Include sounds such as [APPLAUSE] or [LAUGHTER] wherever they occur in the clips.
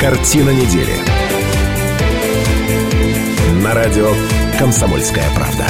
Картина недели. На радио «Комсомольская правда».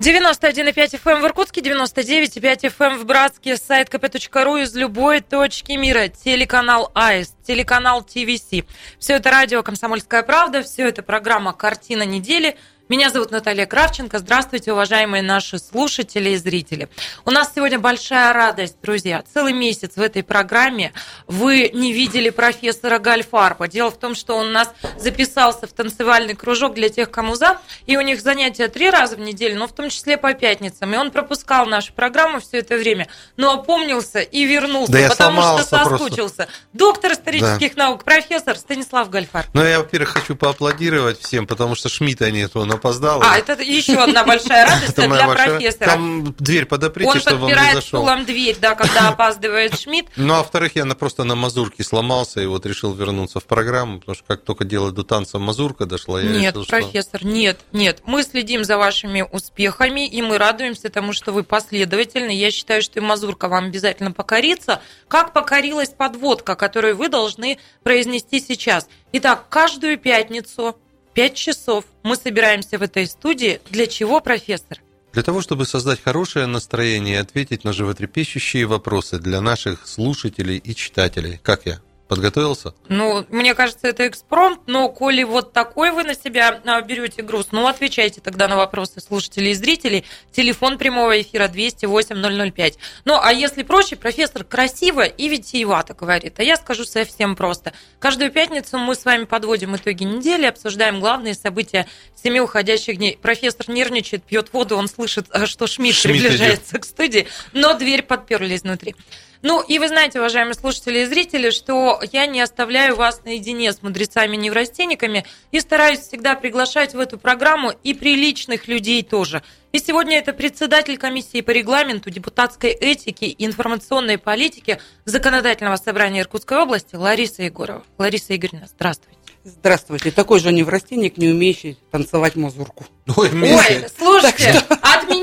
91,5 FM в Иркутске, 99,5 FM в Братске, сайт kp.ru из любой точки мира, телеканал АИС, телеканал ТВС. Все это радио «Комсомольская правда», все это программа «Картина недели», меня зовут Наталья Кравченко. Здравствуйте, уважаемые наши слушатели и зрители. У нас сегодня большая радость, друзья. Целый месяц в этой программе вы не видели профессора Гальфарба. Дело в том, что он у нас записался в танцевальный кружок для тех, кому за, и у них занятия три раза в неделю, но в том числе по пятницам. И он пропускал нашу программу все это время, но опомнился и вернулся, да потому что соскучился. Просто. Доктор исторических да. наук, профессор Станислав Гальфарб. Ну, я, во-первых, хочу поаплодировать всем, потому что Шмидта нету, он опоздал. А, это еще одна большая [LAUGHS] радость для профессора. Там дверь подоприте, он чтобы он подпирает стулом дверь, да, когда [LAUGHS] опаздывает Шмидт. Ну, а во-вторых, я просто на мазурке сломался и вот решил вернуться в программу, потому что как только дело до танца мазурка дошла, я Нет, решил, профессор, что... нет, нет. Мы следим за вашими успехами, и мы радуемся тому, что вы последовательны. Я считаю, что и мазурка вам обязательно покорится, как покорилась подводка, которую вы должны произнести сейчас. Итак, каждую пятницу Пять часов мы собираемся в этой студии. Для чего, профессор? Для того, чтобы создать хорошее настроение и ответить на животрепещущие вопросы для наших слушателей и читателей. Как я? Подготовился? Ну, мне кажется, это экспромт, но коли вот такой вы на себя а, берете груз, ну, отвечайте тогда на вопросы слушателей и зрителей. Телефон прямого эфира 208 005. Ну, а если проще, профессор красиво и витиевато говорит, а я скажу совсем просто. Каждую пятницу мы с вами подводим итоги недели, обсуждаем главные события семи уходящих дней. Профессор нервничает, пьет воду, он слышит, а, что Шмидт, Шмидт приближается идет. к студии, но дверь подперли изнутри. Ну, и вы знаете, уважаемые слушатели и зрители, что я не оставляю вас наедине с мудрецами-неврастенниками и стараюсь всегда приглашать в эту программу и приличных людей тоже. И сегодня это председатель комиссии по регламенту, депутатской этике и информационной политике Законодательного собрания Иркутской области Лариса Егорова. Лариса Игоревна, здравствуйте. Здравствуйте. Такой же неврастенник, не умеющий танцевать мазурку. Ой, Ой слушайте, что...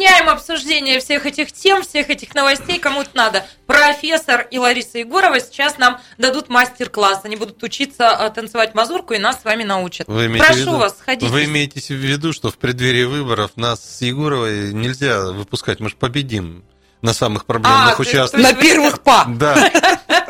отменяем обсуждение всех этих тем, всех этих новостей, кому-то надо. Профессор и Лариса Егорова сейчас нам дадут мастер-класс. Они будут учиться а, танцевать мазурку и нас с вами научат. Вы Прошу виду, вас, сходите. Вы имеете в виду, что в преддверии выборов нас с Егоровой нельзя выпускать, мы же победим на самых проблемных а, участках. На первых па. Да. [LAUGHS]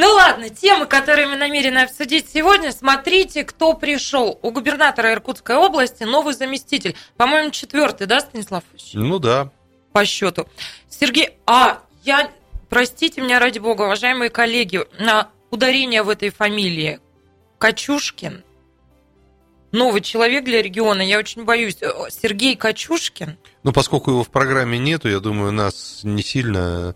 Ну ладно, темы, которые мы намерены обсудить сегодня, смотрите, кто пришел. У губернатора Иркутской области новый заместитель. По-моему, четвертый, да, Станислав? Ну да. По счету. Сергей, а я, простите меня ради бога, уважаемые коллеги, на ударение в этой фамилии Качушкин. Новый человек для региона, я очень боюсь. Сергей Качушкин. Ну, поскольку его в программе нету, я думаю, нас не сильно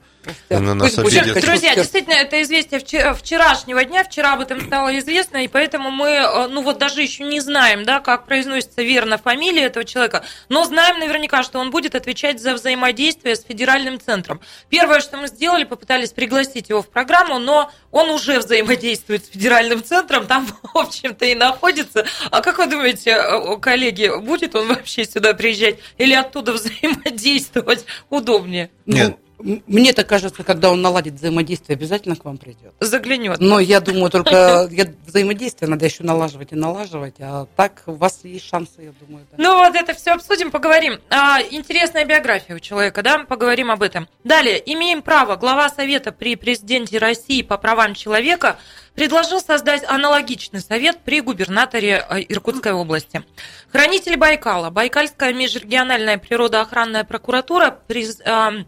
на нас обидят. Друзья, действительно, это известие вчерашнего дня, вчера об этом стало известно, и поэтому мы, э, ну вот даже еще не знаем, да, как произносится верно фамилия этого человека, но знаем наверняка, что он будет отвечать за взаимодействие с федеральным центром. Первое, что мы сделали, попытались пригласить его в программу, но он уже взаимодействует с федеральным центром, там, [LAUGHS] в общем-то, и находится. А как вы думаете, э, коллеги, будет он вообще сюда приезжать или оттуда взаимодействовать удобнее? Нет. Мне так кажется, когда он наладит взаимодействие, обязательно к вам придет. Заглянет. Но я думаю, только взаимодействие надо еще налаживать и налаживать, а так у вас есть шансы, я думаю. Да. Ну вот это все обсудим, поговорим. А, интересная биография у человека, да, поговорим об этом. Далее, имеем право. Глава Совета при президенте России по правам человека предложил создать аналогичный совет при губернаторе э, Иркутской области. Хранитель Байкала, Байкальская межрегиональная природоохранная прокуратура приз, э,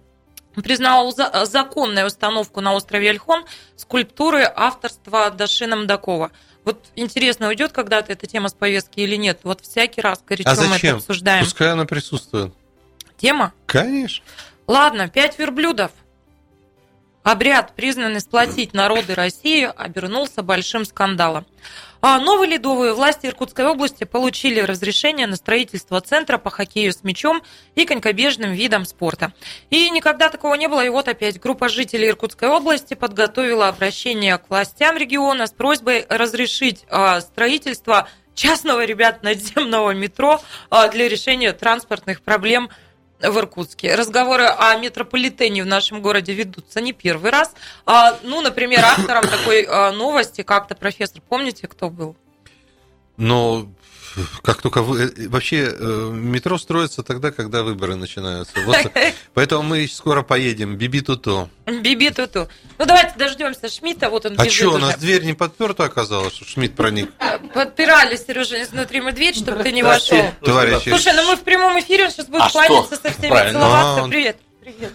признала законную установку на острове Альхон скульптуры авторства Дашина Мдакова. Вот интересно, уйдет когда-то эта тема с повестки или нет? Вот всякий раз горячо а зачем? мы это обсуждаем. Пускай она присутствует. Тема? Конечно. Ладно, пять верблюдов. Обряд, признанный сплотить народы России, обернулся большим скандалом. А новые ледовые власти Иркутской области получили разрешение на строительство центра по хоккею с мячом и конькобежным видам спорта. И никогда такого не было. И вот опять группа жителей Иркутской области подготовила обращение к властям региона с просьбой разрешить а, строительство частного, ребят, надземного метро а, для решения транспортных проблем в Иркутске. Разговоры о метрополитене в нашем городе ведутся не первый раз. А, ну, например, автором такой а, новости как-то профессор, помните, кто был? Но как только вы... э, Вообще, э, метро строится тогда, когда выборы начинаются. Вот, [LAUGHS] поэтому мы скоро поедем. Биби-ту-то. Биби Туту. Ну, давайте дождемся Шмидта, вот он А что, у уже. нас дверь не подперта оказалась, что Шмидт проник? Подпирали, Сережа, изнутри мы дверь, чтобы ты не вошел. Товарищи, Слушай, ну мы в прямом эфире, он сейчас будет А что? кланяться со всеми, Правильно. целоваться. А, Привет. Привет.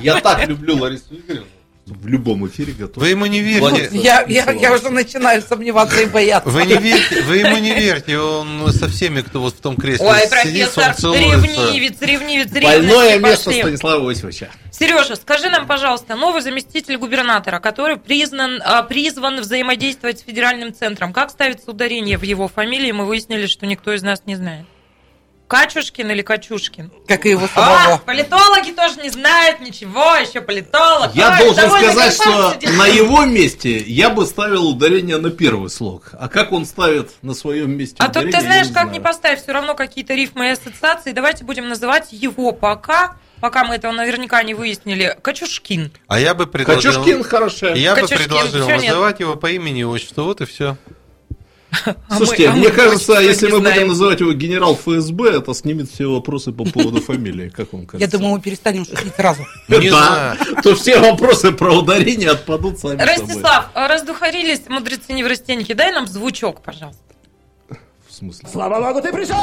Я так люблю Ларису Игоревну. В любом эфире готов. вы ему не верьте. Я, я, я уже начинаю сомневаться и бояться. Вы не верьте, вы ему не верьте, он со всеми, кто вот в том кресле Ой, сидит, профессор, целуется. ревнивец, ревнивец, Больное место пошли. Станислава Иосифовича. Сережа, скажи нам, пожалуйста, новый заместитель губернатора, который признан, а, призван взаимодействовать с федеральным центром, как ставится ударение в его фамилии, мы выяснили, что никто из нас не знает. Качушкин или Качушкин? Как и его А, самого. политологи тоже не знают ничего, еще политолог. Я Ой, должен сказать, что сидит. на его месте я бы ставил ударение на первый слог. А как он ставит на своем месте А тут ты знаешь, я как знаю. не поставь, все равно какие-то рифмы и ассоциации. Давайте будем называть его пока, пока мы этого наверняка не выяснили, Качушкин. А я бы предложил... Качушкин хорошая. Я бы Качушкин, предложил чё нет? называть его по имени и отчеству, вот и все. А Слушайте, мы- а мне мы кажется, если не мы будем знаем. называть его генерал ФСБ, это снимет все вопросы по поводу фамилии. Как вам кажется? Я думаю, мы перестанем шутить сразу. Не да, то все вопросы про ударение отпадут сами собой. Ростислав, а раздухарились мудрецы неврастенники, дай нам звучок, пожалуйста. В смысле? Слава Богу, ты пришел!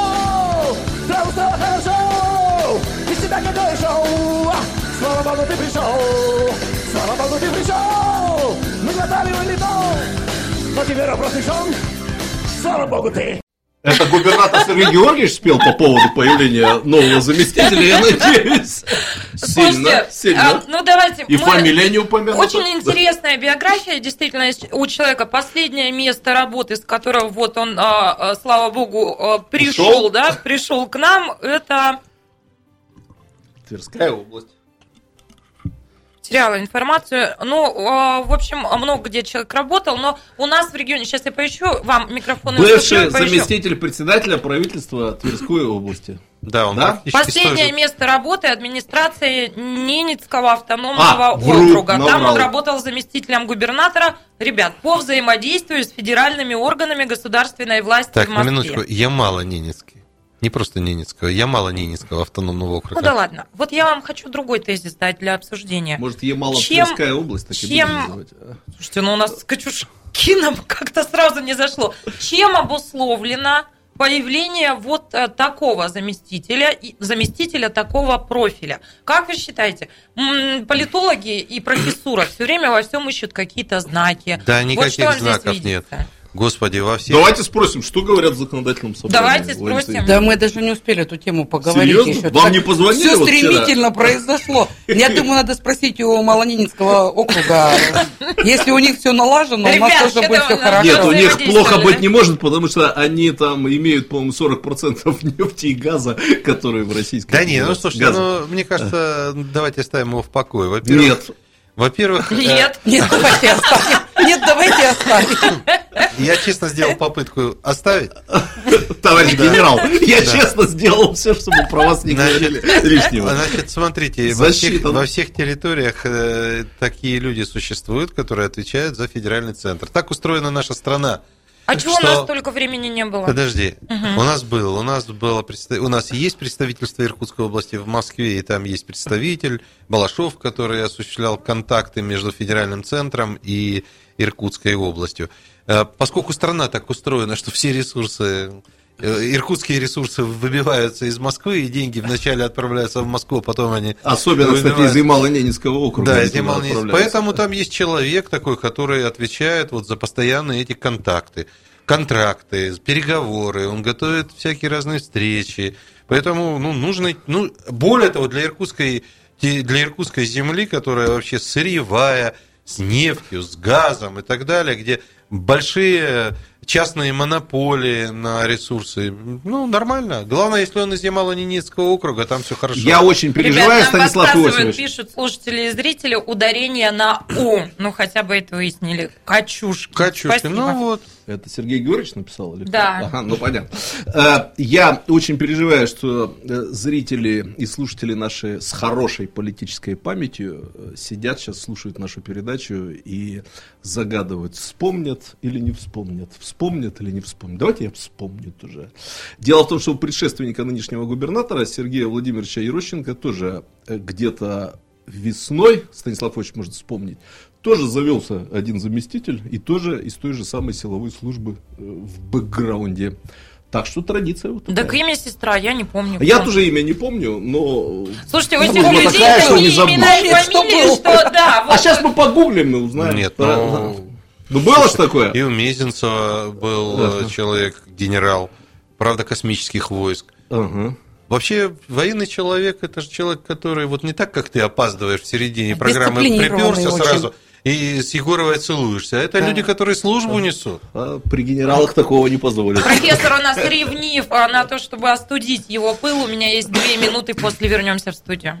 Сразу стало хорошо! Без тебя какое шоу! Слава Богу, ты пришел! Слава Богу, ты пришел! Мы глотали вылетал! Но теперь вопрос решен! Слава Богу, ты! Это губернатор Сергей Георгиевич спел по поводу появления нового заместителя, я надеюсь. Сильно, Слушайте, а, сильно. ну давайте. И мы- фамилия не упомянута. Очень интересная биография, действительно, у человека последнее место работы, с которого вот он, а, а, слава богу, а, пришел, Ушел? да, пришел к нам, это Тверская область. Теряла информацию. Ну, а, в общем, много где человек работал, но у нас в регионе, сейчас я поищу, вам микрофон Бывший поищу. заместитель председателя правительства Тверской области. Да, он Да? Последнее место работы администрации Ненецкого автономного А, вру, округа. Там наврал. он работал заместителем губернатора, ребят, по взаимодействию с федеральными органами государственной власти Так, в на Москве. минуточку. Ямало-Ненецкий. Не просто Ненецкого, Ямало-Ненецкого автономного округа. Ну да ладно. Вот я вам хочу другой тезис дать для обсуждения. Может, Ямало Чем- Тверская область, так и чем- будем называть. Слушайте, ну у нас с Качушкиным [LAUGHS] как-то сразу не зашло. Чем обусловлено появление вот э, такого заместителя, и- заместителя такого профиля? Как вы считаете, м, политологи и профессура все время во всем ищут какие-то знаки? Да, вот никаких здесь знаков нет. видится? Господи, во всех... Давайте спросим, что говорят в законодательном собрании. Давайте спросим. Да мы даже не успели эту тему поговорить Серьезно? еще. Вам не позвонили Все вот вчера? стремительно произошло. Я думаю, надо спросить у Малонинецкого округа. Если у них все налажено, у Ребят, нас тоже будет все у хорошо. Нет, у них плохо быть не может, потому что они там имеют, по-моему, 40% нефти и газа, которые в Российской Да не, ну слушайте, Газа. ну, мне кажется, давайте оставим его в покое. Во-первых, Нет. Во-первых, э, Нет. Нет, давайте оставим. Нет, давайте оставим. я честно сделал попытку оставить. Товарищ генерал, я честно сделал все, чтобы про вас не говорили лишнего. Значит, смотрите, во всех, Засчитано. во всех территориях э, такие люди существуют, которые отвечают за федеральный центр. Так устроена наша страна. А чего у Что- нас столько времени не было? Подожди, Мгм. у нас был, у нас было, представ- у нас есть представительство Иркутской области в Москве, и там есть представитель Балашов, который осуществлял контакты между федеральным центром и Иркутской областью. Э, Поскольку страна так устроена, что все ресурсы Иркутские ресурсы выбиваются из Москвы, и деньги вначале отправляются в Москву, потом они... Особенно, кстати, из. Ямало-Ненецкого округа. Да, из туда Ямал- отправляются. Поэтому там есть человек такой, который отвечает вот за постоянные эти контакты, контракты, переговоры, он готовит всякие разные встречи. Поэтому ну, нужно, ну, более того, для иркутской, для иркутской земли, которая вообще сырьевая, с нефтью, с газом и так далее, где большие частные монополии на ресурсы. Ну, нормально. Главное, если он из Ямало-Ненецкого округа, там все хорошо. Я очень переживаю, Ребят, нам Станислав Иосифович. пишут слушатели и зрители, ударение на «у». Ну, хотя бы это выяснили. Качушки. Качушки. Спасибо. Ну вот. Это Сергей Георгиевич написал? Или кто? Да. Ага, ну понятно. Э, Я очень переживаю, что э, зрители и слушатели наши с хорошей политической памятью э, сидят сейчас, слушают нашу передачу и загадывают, вспомнят или не вспомнят, вспомнят или не вспомнят. Давайте я вспомню уже. Дело в том, что у предшественника нынешнего губернатора Сергея Владимировича Ерощенко тоже где-то весной, Станислав Ильич может вспомнить, тоже завелся один заместитель и тоже из той же самой силовой службы э, в бэкграунде. Так что традиция вот такая. Так имя сестра, я не помню. Я тоже имя не помню, но... Слушайте, у этих людей такая, что не имена и фамилии, что да. А вот. сейчас мы погуглим и узнаем. Нет, Да, ну, да. Ну было ж такое? И у Мезенцева был э, Ага. человек, генерал, правда, космических войск. Ага. Вообще, военный человек это же человек, который вот не так, как ты опаздываешь в середине программы, приперся очень. сразу и с Егоровой целуешься. А это люди, которые службу несут. А при генералах такого не позволят. Профессор у нас ревнив а, на то, чтобы остудить его пыл. У меня есть две минуты, после вернемся в студию.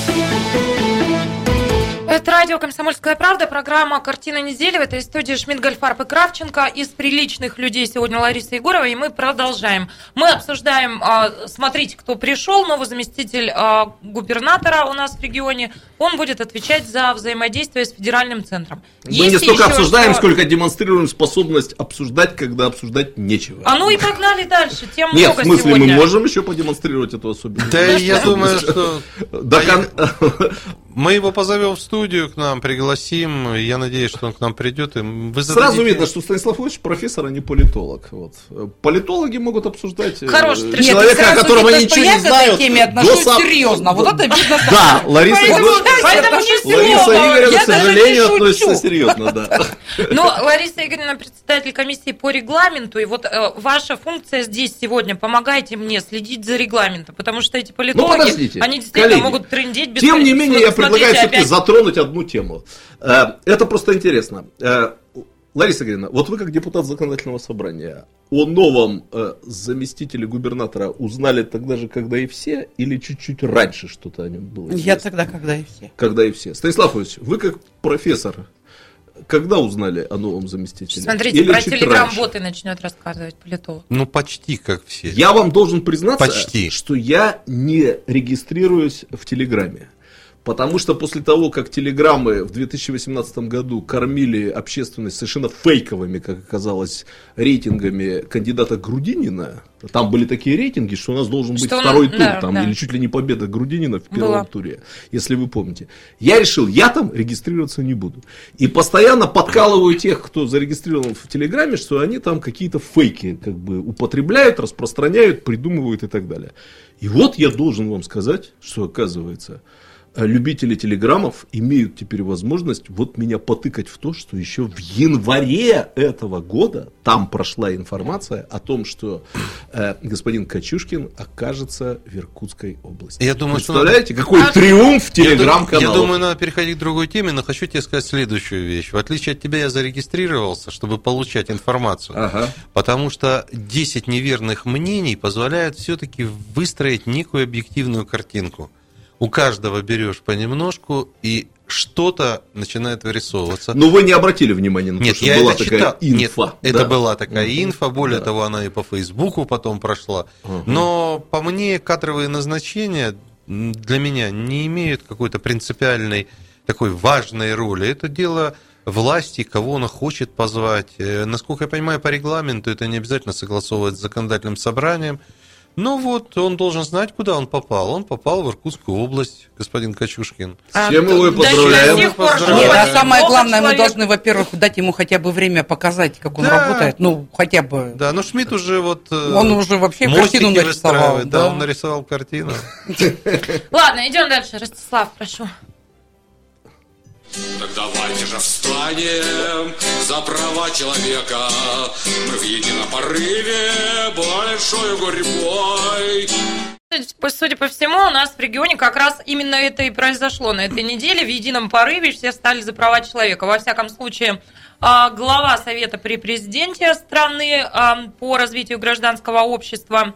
Это радио «Комсомольская правда», программа «Картина недели». В этой студии Шмидт, Гольфарб и Кравченко. Из приличных людей сегодня Лариса Егорова, и мы продолжаем. Мы обсуждаем, а, смотрите, кто пришел, новый заместитель а, губернатора у нас в регионе. Он будет отвечать за взаимодействие с федеральным центром. Мы Есть не столько обсуждаем, что- сколько демонстрируем способность обсуждать, когда обсуждать нечего. А ну и погнали дальше, тем Нет, в много смысле, сегодня. мы можем еще продемонстрировать эту особенность. Да, я думаю, что [LAUGHS] мы его позовем в студию к нам, пригласим. Я надеюсь, что он к нам придет. И вы Сразу зададите- видно, что Станислав Ильич профессор, а не политолог. Вот. Политологи могут обсуждать э, тренер. человека, Нет, о котором сразу они ничего я не к знают. теме отношусь до сам- серьезно. Вот это видно. Да, Лариса Поэтому- поэтому Лариса. Игоревна, Я к даже сожалению, не шучу. относится серьезно, да. [LAUGHS] Ну, Лариса Игоревна, председатель комиссии по регламенту, и вот э, ваша функция здесь сегодня, помогайте мне следить за регламентом, потому что эти политологи, Ну, они действительно могут трындеть без Тем не менее, я предлагаю все-таки опять- затронуть одну тему. Э, Это просто интересно. Э, Лариса Игоревна, вот вы как депутат законодательного собрания о новом э, заместителе губернатора узнали тогда же, когда и все, или чуть-чуть раньше что-то о нем было? Я известно? тогда, когда и все. Когда и все. Станислав Ильич, вы как профессор, когда узнали о новом заместителе? Смотрите, Или про телеграм-боты начнет рассказывать политолог. Ну, почти как все. Я вам должен признаться, Почти. что я не регистрируюсь в Телеграме. Потому что после того, как телеграммы в 2018 году кормили общественность совершенно фейковыми, как оказалось, рейтингами кандидата Грудинина, там были такие рейтинги, что у нас должен быть Что он- второй тур, да, там, да. или чуть ли не победа Грудинина в первом Была. туре, если вы помните. Я решил, я там регистрироваться не буду. И постоянно подкалываю тех, кто зарегистрирован в Телеграме, что они там какие-то фейки как бы употребляют, распространяют, придумывают и так далее. И вот я должен вам сказать, что оказывается, любители телеграммов имеют теперь возможность вот меня потыкать в то, что еще в январе этого года там прошла информация о том, что э, господин Качушкин окажется в Иркутской области. Я думаю, Представляете, какой А- триумф Я дум- телеграм-каналов. Я думаю, надо переходить к другой теме, но хочу тебе сказать следующую вещь. В отличие от тебя, я зарегистрировался, чтобы получать информацию. Ага. Потому что 10 неверных мнений позволяют все-таки выстроить некую объективную картинку. У каждого берешь понемножку, и что-то начинает вырисовываться. Но вы не обратили внимания на Нет, то, что я была это такая читал. инфа. Нет, это да? была такая Мгм. инфа, более Да. того, она и по Фейсбуку потом прошла. Мгм. Но по мне кадровые назначения для меня не имеют какой-то принципиальной такой важной роли. Это дело власти, кого она хочет позвать. Э, Насколько я понимаю, по регламенту это не обязательно согласовывать с законодательным собранием. Ну вот, он должен знать, куда он попал. Он попал в Иркутскую область, господин Качушкин. А, Всем его и да, поздравляем. до сих пор Поздравляем. Нет, а самое главное, мы должны, во-первых, дать ему хотя бы время показать, как он Да. работает. Ну, хотя бы. Да, ну Шмидт уже вот... э, Он уже вообще картину нарисовал. Да, Да. он нарисовал картину. Ладно, идем дальше. Ростислав, прошу. Так давайте же встанем за права человека. Мы в едином порыве большой гурьбой. Судя по всему, у нас в регионе как раз именно это и произошло на этой неделе. В едином порыве все стали за права человека. Во всяком случае, а, глава Совета при президенте страны а, по развитию гражданского общества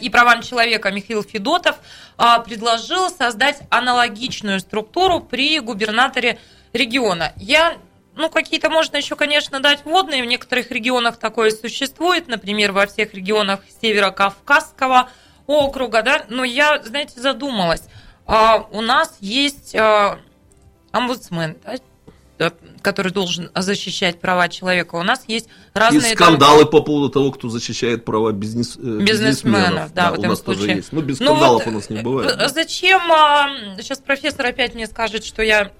и правам человека Михаил Федотов а, предложил создать аналогичную структуру при губернаторе региона. Я, ну, какие-то можно еще, конечно, дать вводные. В некоторых регионах такое существует, например, во всех регионах Северо-Кавказского округа, да, но я, знаете, задумалась. А, У нас есть а, омбудсмен, да, который должен защищать права человека. У нас есть И разные... там- скандалы по поводу того, кто защищает права бизнес, э, Бизнесменов, да, в у этом нас тоже случае. есть. Ну, без Ну скандалов вот, у нас не э, бывает. да. Зачем сейчас профессор опять мне скажет, что я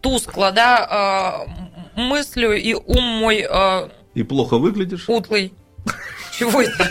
тускло, да, а, мыслю и ум мой а, И плохо выглядишь. утлый. [LAUGHS] Чего это?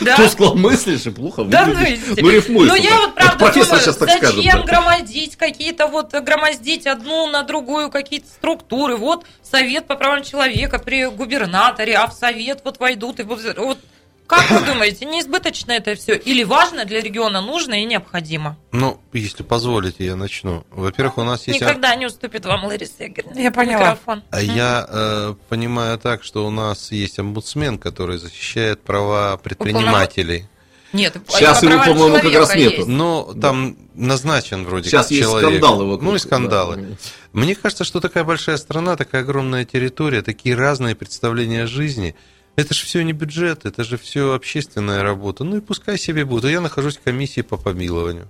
Да? Тускло мыслишь и плохо Да, ну, выглядишь. и- Ну, рифмуешь. Ну, вот я вот правда профессор думаю, сейчас так зачем скажет. да. громоздить какие-то вот, громоздить одну на другую какие-то структуры. Вот Совет по правам человека при губернаторе, а в Совет вот войдут и вот, вот как вы думаете, неизбыточно это все? Или важно для региона, нужно и необходимо? Ну, если позволите, я начну. Во-первых, у нас есть... Никогда не уступит вам Лариса Игоревна. Я поняла. Микрофон. А я э, понимаю так, что у нас есть омбудсмен, который защищает права предпринимателей. Нет, Сейчас по его, по-моему, как раз нету. есть. Но там назначен вроде Сейчас как есть человек. скандалы вокруг. Ну и скандалы. да. Мне кажется, что такая большая страна, такая огромная территория, такие разные представления о жизни. Это же все не бюджет, это же все общественная работа. Ну и пускай себе будут. Я нахожусь в комиссии по помилованию.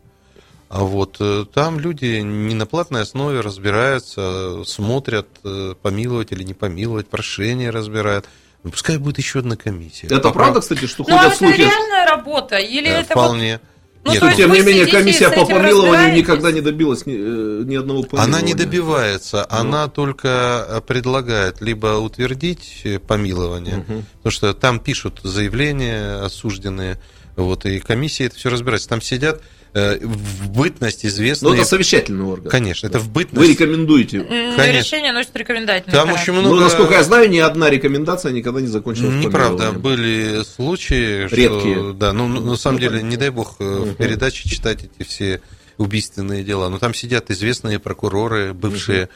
А вот э, там люди не на платной основе разбираются, смотрят, э, помиловать или не помиловать, прошения разбирают. Ну, пускай будет еще одна комиссия. Это По правда, кстати, что Ну, а ходят это слухи? реальная работа? Или Э, это вот Вполне. Ну, Нет, то ну, Тем не менее, комиссия по помилованию никогда не добилась ни, э, ни одного помилования. Она не добивается, Ну. она только э, предлагает либо утвердить помилование, Мгм. потому что там пишут заявления осужденные, вот, и комиссия это все разбирается. Там сидят э, в бытность Но известные... Ну, это совещательный орган. Конечно, это в Вы бытность... рекомендуете. М, Конечно. Решение носит рекомендательный Там характер. очень много... Ну, насколько я знаю, ни одна рекомендация никогда не закончилась Неправда, были случаи, что- Редкие. да, ну, ну, на самом деле, не дай бог э, в передаче читать эти все убийственные дела. Но там сидят известные прокуроры, бывшие,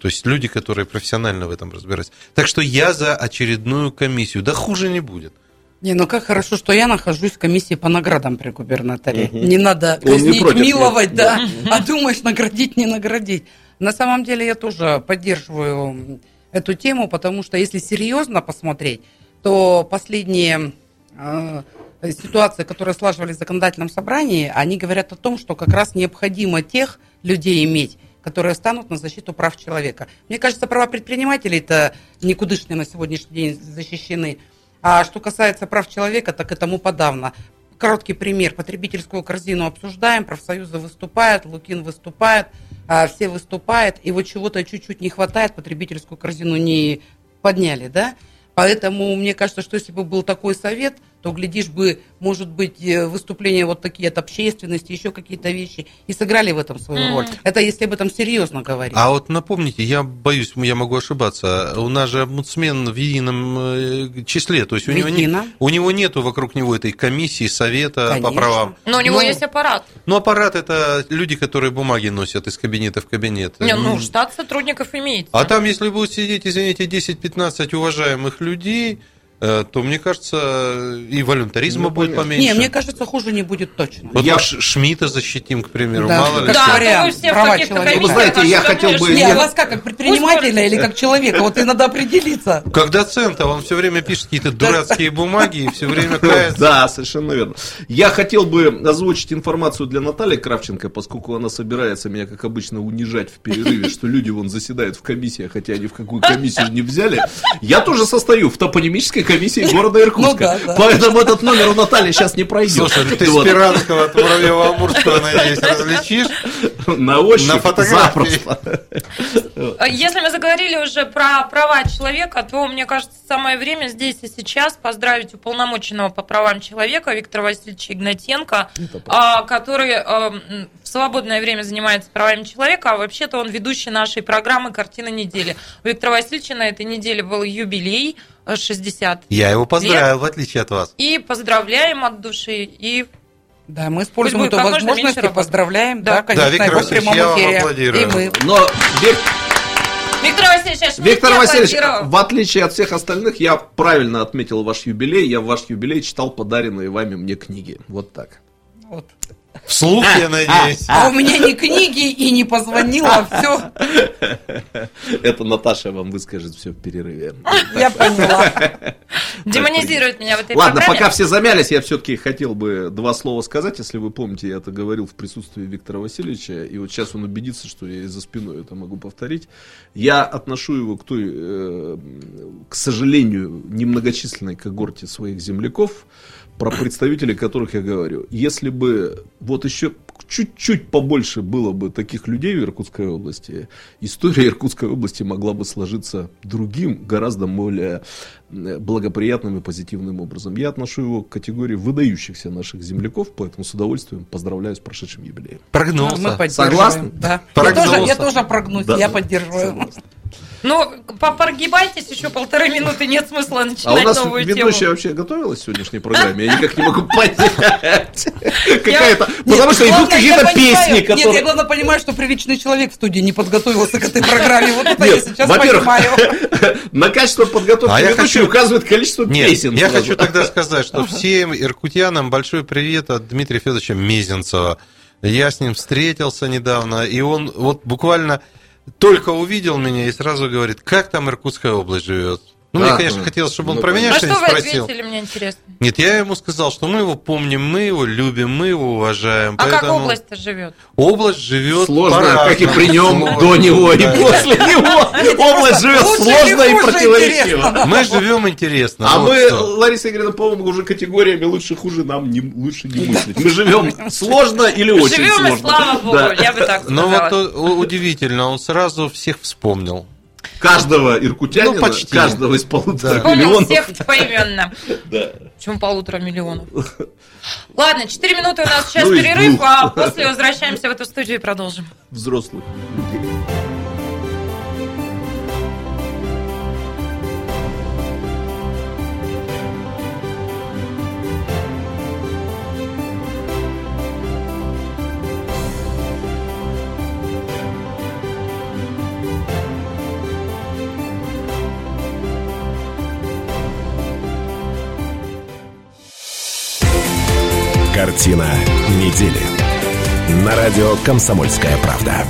то есть люди, которые профессионально в этом разбираются. Так что я за очередную комиссию. Да хуже не будет. Не, ну как хорошо, что я нахожусь в комиссии по наградам при губернаторе. Мгм. Не надо Он не казнить, против, миловать, нет. да. А думаешь, наградить, не наградить. На самом деле я тоже поддерживаю эту тему, потому что если серьезно посмотреть, то последние э, ситуации, которые слаживались в законодательном собрании, они говорят о том, что как раз необходимо тех людей иметь, которые станут на защиту прав человека. Мне кажется, права предпринимателей это никудышные на сегодняшний день защищены. А что касается прав человека, так и тому подавно. Короткий пример. Потребительскую корзину обсуждаем, профсоюзы выступают, Лукин выступает, а, все выступают, и вот чего-то чуть-чуть не хватает, потребительскую корзину не подняли, да? Поэтому мне кажется, что если бы был такой совет, то, глядишь бы, может быть, э, выступления вот такие от общественности, еще какие-то вещи, и сыграли в этом свою роль. Это если об этом серьезно говорить. А вот напомните, я боюсь, я могу ошибаться, у нас же омбудсмен в едином э, числе, то есть у него, не, у него нету вокруг него этой комиссии, совета по Конечно. правам. Но у него Ну, есть аппарат. Ну, аппарат это люди, которые бумаги носят из кабинета в кабинет. Не, ну, штат сотрудников имеется. А там, если будут сидеть, извините, 10-15 уважаемых людей, то, мне кажется, и волюнтаризма Ну, будет поменьше. Не, мне кажется, хуже не будет точно. Вот Я- Шмидта защитим, к примеру, Да, мало ли. да, что. то вариант, права человека. Вы знаете, я хотел бы- Не, вас как, как предпринимателя или как человека? Вот и надо определиться. [LAUGHS] Как доцент, а он все время пишет какие-то дурацкие бумаги и все время кается. Да, совершенно верно. Я хотел бы озвучить информацию для Натальи Кравченко, поскольку она собирается меня, как обычно, унижать в перерыве, что люди вон заседают в комиссиях, хотя они в какую комиссию не взяли. Я тоже состою в топонимической комиссии города Иркутска. Ну да, да. Поэтому этот номер у Натальи сейчас не пройдет. Слушай, ты Вот. Спиранского от Муравьева-Амурского, надеюсь, различишь? На ощупь На фотографии. запросто. А Если мы заговорили уже про права человека, то, мне кажется, самое время здесь и сейчас поздравить уполномоченного по правам человека Виктора Васильевича Игнатенко, а, который м, в свободное время занимается правами человека, а вообще-то он ведущий нашей программы «Картина недели». У Виктора Васильевича на этой неделе был юбилей э, 60 Я его поздравил, в отличие от вас. и поздравляем от души. И Да, мы используем эту возможность и поздравляем, Да. да, конечно, Виктор его в Васильевич, прямом я вам эфире. аплодирую. И мы. Но Вик- Виктор Васильевич, Виктор Васильевич, в отличие от всех остальных, я правильно отметил ваш юбилей. Я в ваш юбилей читал подаренные вами мне книги. Вот так. Вот. Вслух, я надеюсь. А у меня ни книги и не позвонила, все, Это Наташа вам выскажет все в перерыве. я поняла. Демонизирует меня в этой Ладно, пока все замялись, я все-таки хотел бы два слова сказать. Если вы помните, я это говорил в присутствии Виктора Васильевича, и вот сейчас он убедится, что я и за спиной это могу повторить. Я отношу его к той, э, к сожалению, немногочисленной когорте своих земляков, про представителей которых я говорю. Если бы вот еще чуть-чуть побольше было бы таких людей в Иркутской области, история Иркутской области могла бы сложиться другим, гораздо более э, благоприятным и позитивным образом. Я отношу его к категории выдающихся наших земляков, поэтому с удовольствием поздравляю с прошедшим юбилеем. Прогнулся. поддерживаем. Согласны? Да. Я Прогнулся. тоже, я тоже прогнусь, Да. я поддерживаю. Ну, прогибайтесь еще полторы минуты, нет смысла А у начинать нас новую ведущая тему. вообще готовилась к сегодняшней программе? Я никак не могу понять. Какая-то... Потому что идут какие-то песни, Нет, я которые... главное понимаю, что приличный человек в студии не подготовился к этой программе. Вот это я сейчас во-первых, понимаю. [LAUGHS] на качество подготовки А хочу- указывает количество Нет, песен. я хочу тогда [LAUGHS] сказать, что всем иркутянам большой привет от Дмитрия Федоровича Мезенцева. Я с ним встретился недавно, и он вот буквально только увидел меня и сразу говорит, как там Иркутская область живет. Ну, мне, А, конечно, ну, хотелось, чтобы он ну, про меня А что что-нибудь вы спросил. ответили, мне интересно? Нет, я ему сказал, что мы его помним, мы его любим, мы его уважаем. А как поэтому область-то живет? Область живет Сложно, по-разному. как и при нем, до [LAUGHS] него и да. после него. Область живет лучше сложно и хуже, противоречиво. Мы живем интересно. А вот мы. Лариса Игоревна, по-моему, уже категориями лучше-хуже нам не, лучше не мыслить. Мы живем сложно или очень Живем и сложно. слава богу, Да. я бы так Но сказала. вот э, удивительно, он сразу всех вспомнил. Каждого иркутянина, Ну, почти. каждого из полутора Да. Помнил миллионов. всех поименно. [LAUGHS] Да. Почему полутора миллионов? Ладно, 4 минуты у нас сейчас Ну перерыв, а после возвращаемся в эту студию и продолжим. Взрослых Картина недели. На радио «Комсомольская правда».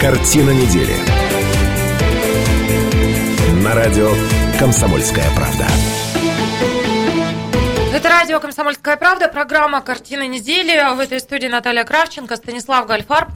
Картина недели. На радио «Комсомольская правда». Это радио «Комсомольская правда», программа «Картина недели». В этой студии Наталья Кравченко, Станислав Гальфарб,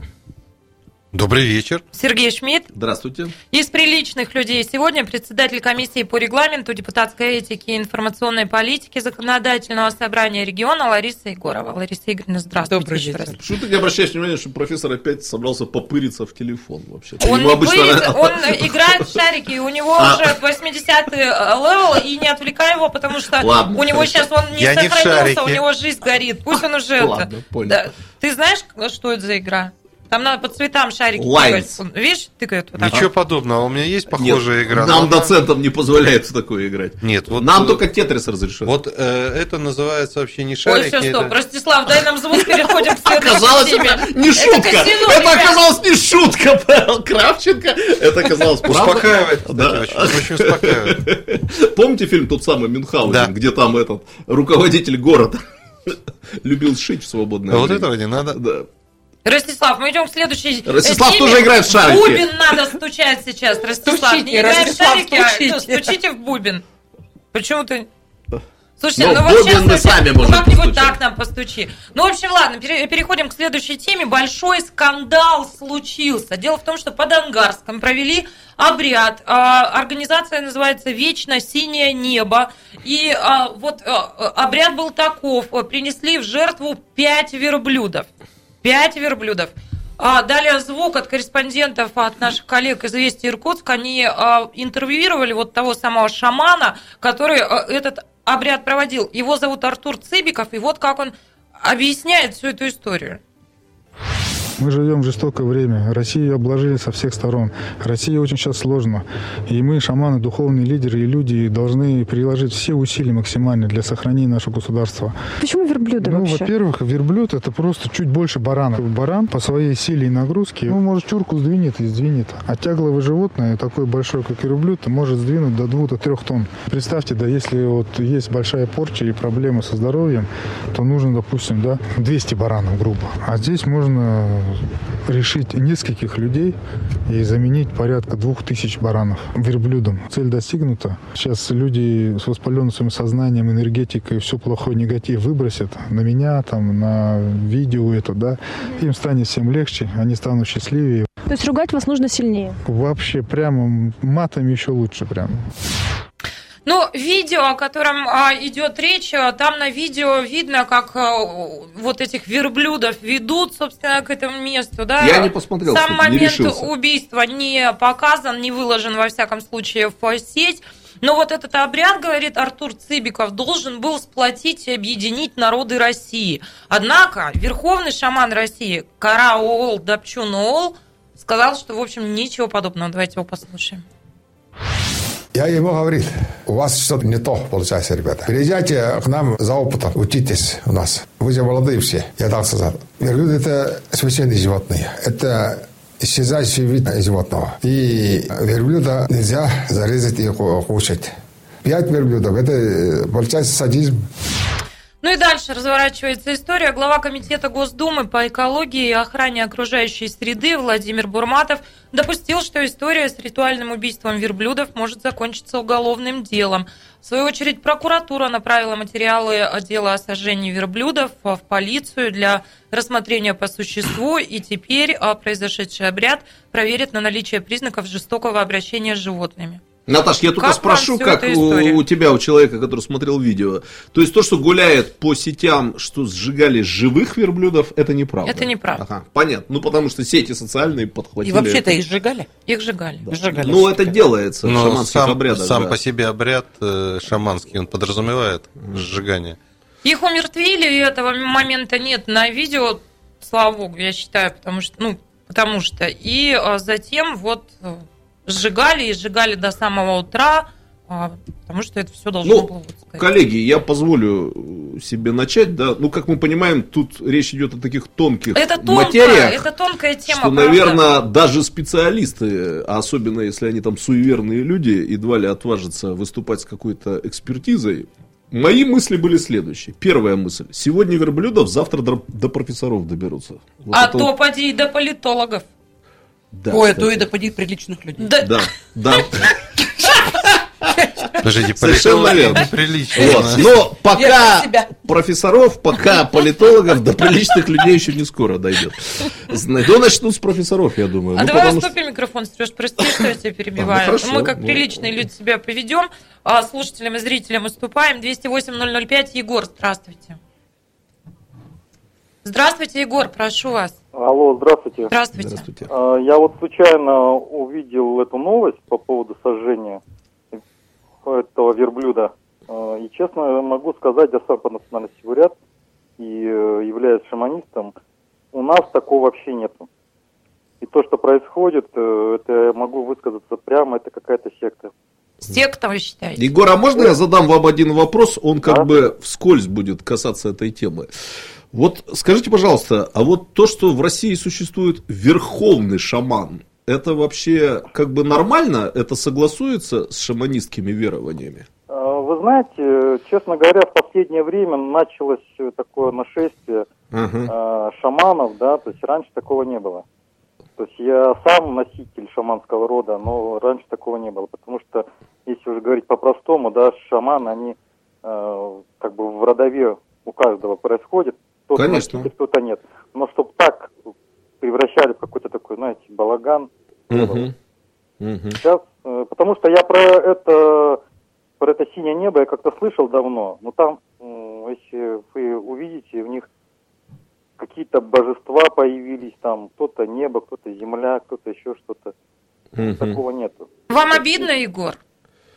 Добрый вечер. Сергей Шмидт. Здравствуйте. Из приличных людей сегодня председатель комиссии по регламенту, депутатской этике и информационной политике Законодательного собрания региона Лариса Егорова. Лариса Игоревна, здравствуйте Добрый еще раз. вечер. Почему ты не обращаешь внимания, что профессор опять собрался попыриться в телефон вообще? Он, не пырится, он играет в шарики, и у него А. уже 80-й level, и не отвлекай его, потому что Ладно, у него хорошо. сейчас он не Я не в сохранился, у шарике. него жизнь горит. Пусть он уже [LAUGHS] Ладно, это... понял. Да. Ты знаешь, что это за игра? Там надо по цветам шарики Lines. тыкать. Видишь, тыкает вот так. Ничего подобного. У меня есть Нет, похожая игра. Нам но она- доцентам не позволяют в такое играть. Нет, вот Нам только тетрис разрешен. Вот э, это называется вообще не Ой, шарики. все, стоп. это- Ростислав, дай нам звук, переходим к следующей Оказалось, теме. это не шутка. казино, это оказалось не шутка, Павел Кравченко. Это оказалось правда. Успокаивает, Да. очень, очень успокаивает. Помните фильм тот самый Мюнхгаузен, Да. где там этот руководитель города [LAUGHS] любил шить в свободное А вот время? этого не надо. Да. Ростислав, мы идем к следующей Ростислав теме. тоже играет в шарики. Бубен надо стучать сейчас. Ростислав, Стучите, не играй в шарики, а стучите. ну, стучите в бубен. Почему ты... Слушайте, Но ну в вообще, мы сами ну можем как-нибудь постучать. так нам постучи. Ну, в общем, ладно, пере- переходим к следующей теме. Большой скандал случился. Дело в том, что под Ангарском провели обряд. А, Организация называется «Вечно синее небо». И а, вот а, обряд был таков. Принесли в жертву пять верблюдов. Пять верблюдов. А, далее звук от корреспондентов, от наших коллег из «Известия Иркутск». Они а, интервьюировали вот того самого шамана, который а, этот обряд проводил. Его зовут Артур Цыбиков, и вот как он объясняет всю эту историю. Мы живем в жестокое время. Россию обложили со всех сторон. России очень сейчас сложно. И мы, шаманы, духовные лидеры и люди, должны приложить все усилия максимально для сохранения нашего государства. Почему верблюды ну, вообще? во-первых, верблюд это просто чуть больше барана. Баран по своей силе и нагрузке, ну, может, чурку сдвинет и сдвинет. А тягловое животное, такое большое, как верблюд, может сдвинуть до 2-3 тонн. Представьте, да, если вот есть большая порча и проблемы со здоровьем, то нужно, допустим, да, 200 баранов, грубо. А здесь можно решить нескольких людей и заменить порядка двух тысяч баранов верблюдом. Цель достигнута. Сейчас люди с воспаленным своим сознанием, энергетикой, все плохое, негатив выбросят на меня, там, на видео это, да. Им станет всем легче, они станут счастливее. То есть ругать вас нужно сильнее. Вообще прямо матами еще лучше прямо. Ну, видео, о котором а, идет речь, а, там на видео видно, как а, вот этих верблюдов ведут, собственно, к этому месту, да? Я не посмотрел, Сам кстати, не момент решился. убийства не показан, не выложен, во всяком случае, в сеть. Но вот этот обряд, говорит Артур Цыбиков, должен был сплотить и объединить народы России. Однако верховный шаман России Караол Дапчуноол сказал, что, в общем, ничего подобного. Давайте его послушаем. Я ему говорил, у вас что-то не то получается, ребята. Приезжайте к нам за опытом, учитесь у нас. Вы же молодые все, я так сказал. Верблюд – это священные животные. Это исчезающий вид животного. И верблюда нельзя зарезать и ку- кушать. Пять верблюдов – это получается садизм. Ну и дальше разворачивается история. Глава Комитета Госдумы по экологии и охране окружающей среды Владимир Бурматов допустил, что история с ритуальным убийством верблюдов может закончиться уголовным делом. В свою очередь, прокуратура направила материалы дела о сожжении верблюдов в полицию для рассмотрения по существу, и теперь а, произошедший обряд проверят на наличие признаков жестокого обращения с животными. Наташ, я только Как спрошу, как у, у тебя, у человека, который смотрел видео. То есть то, что гуляет по сетям, что сжигали живых верблюдов, это неправда. Это неправда. Ага, понятно. Ну, потому что сети социальные И подхватили. вообще-то это. их сжигали? Их сжигали. Сжигали. Ну, это делается в Но шаманских сам, обрядах. сам да. по себе обряд э, шаманский, он подразумевает сжигание. Их умертвили, и этого момента нет на видео, слава богу, я считаю, потому что, ну, потому что. И а, затем вот э, сжигали и сжигали до самого утра, а, потому что это все должно Ну, было вот сказать. Коллеги, я позволю э, себе начать, да. Ну, как мы понимаем, тут речь идет о таких тонких Это тонко, материях. это тонкая тема. что, правда. наверное, даже специалисты, а особенно если они там суеверные люди, едва ли отважатся выступать с какой-то экспертизой. Мои мысли были следующие. Первая мысль. Сегодня верблюдов, завтра до, профессоров доберутся. Вот А то вот- поди и до политологов. Да, Ой, а то и допадит приличных людей. Да, Да, да. Подождите, Совершенно верно. Вот. Но пока профессоров, пока политологов, до приличных людей еще не скоро дойдет. Зна- Ну, начнут с профессоров, я думаю. А Ну, давай потому что- микрофон, Сереж, прости, что я тебя перебиваю. А, ну, хорошо. Мы как Ну, приличные люди себя поведем, а слушателям и зрителям уступаем. 208-005. Егор, здравствуйте. Здравствуйте, Егор, прошу вас. Алло, здравствуйте. Здравствуйте. Здравствуйте. А, Я вот случайно увидел эту новость по поводу сожжения этого верблюда. А, И честно могу сказать, я сам по национальности бурят и э, являюсь шаманистом, у нас такого вообще нету. И то, что происходит, э, это я могу высказаться прямо, это какая-то секта. Секта, вы считаете? Егор, а можно я задам вам один вопрос? Он как Да. бы вскользь будет касаться этой темы. Вот скажите, пожалуйста, а вот то, что в России существует верховный шаман, это вообще как бы нормально? Это согласуется с шаманистскими верованиями? А, Вы знаете, честно говоря, в последнее время началось такое нашествие э, шаманов, да, то есть раньше такого не было. То есть я сам носитель шаманского рода, но раньше такого не было, потому что, если уже говорить по-простому, да, шаманы, они э, как бы в родове у каждого происходит. Кто-то Конечно. носитель, кто-то нет. Но чтобы так превращали в какой-то такой, знаете, балаган. Мгм. Сейчас, э, потому что я про это, про это синее небо я как-то слышал давно. Но там, если вы увидите, у них какие-то божества появились, там кто-то небо, кто-то земля, кто-то еще что-то. Мгм. Такого нету. Вам обидно, Егор?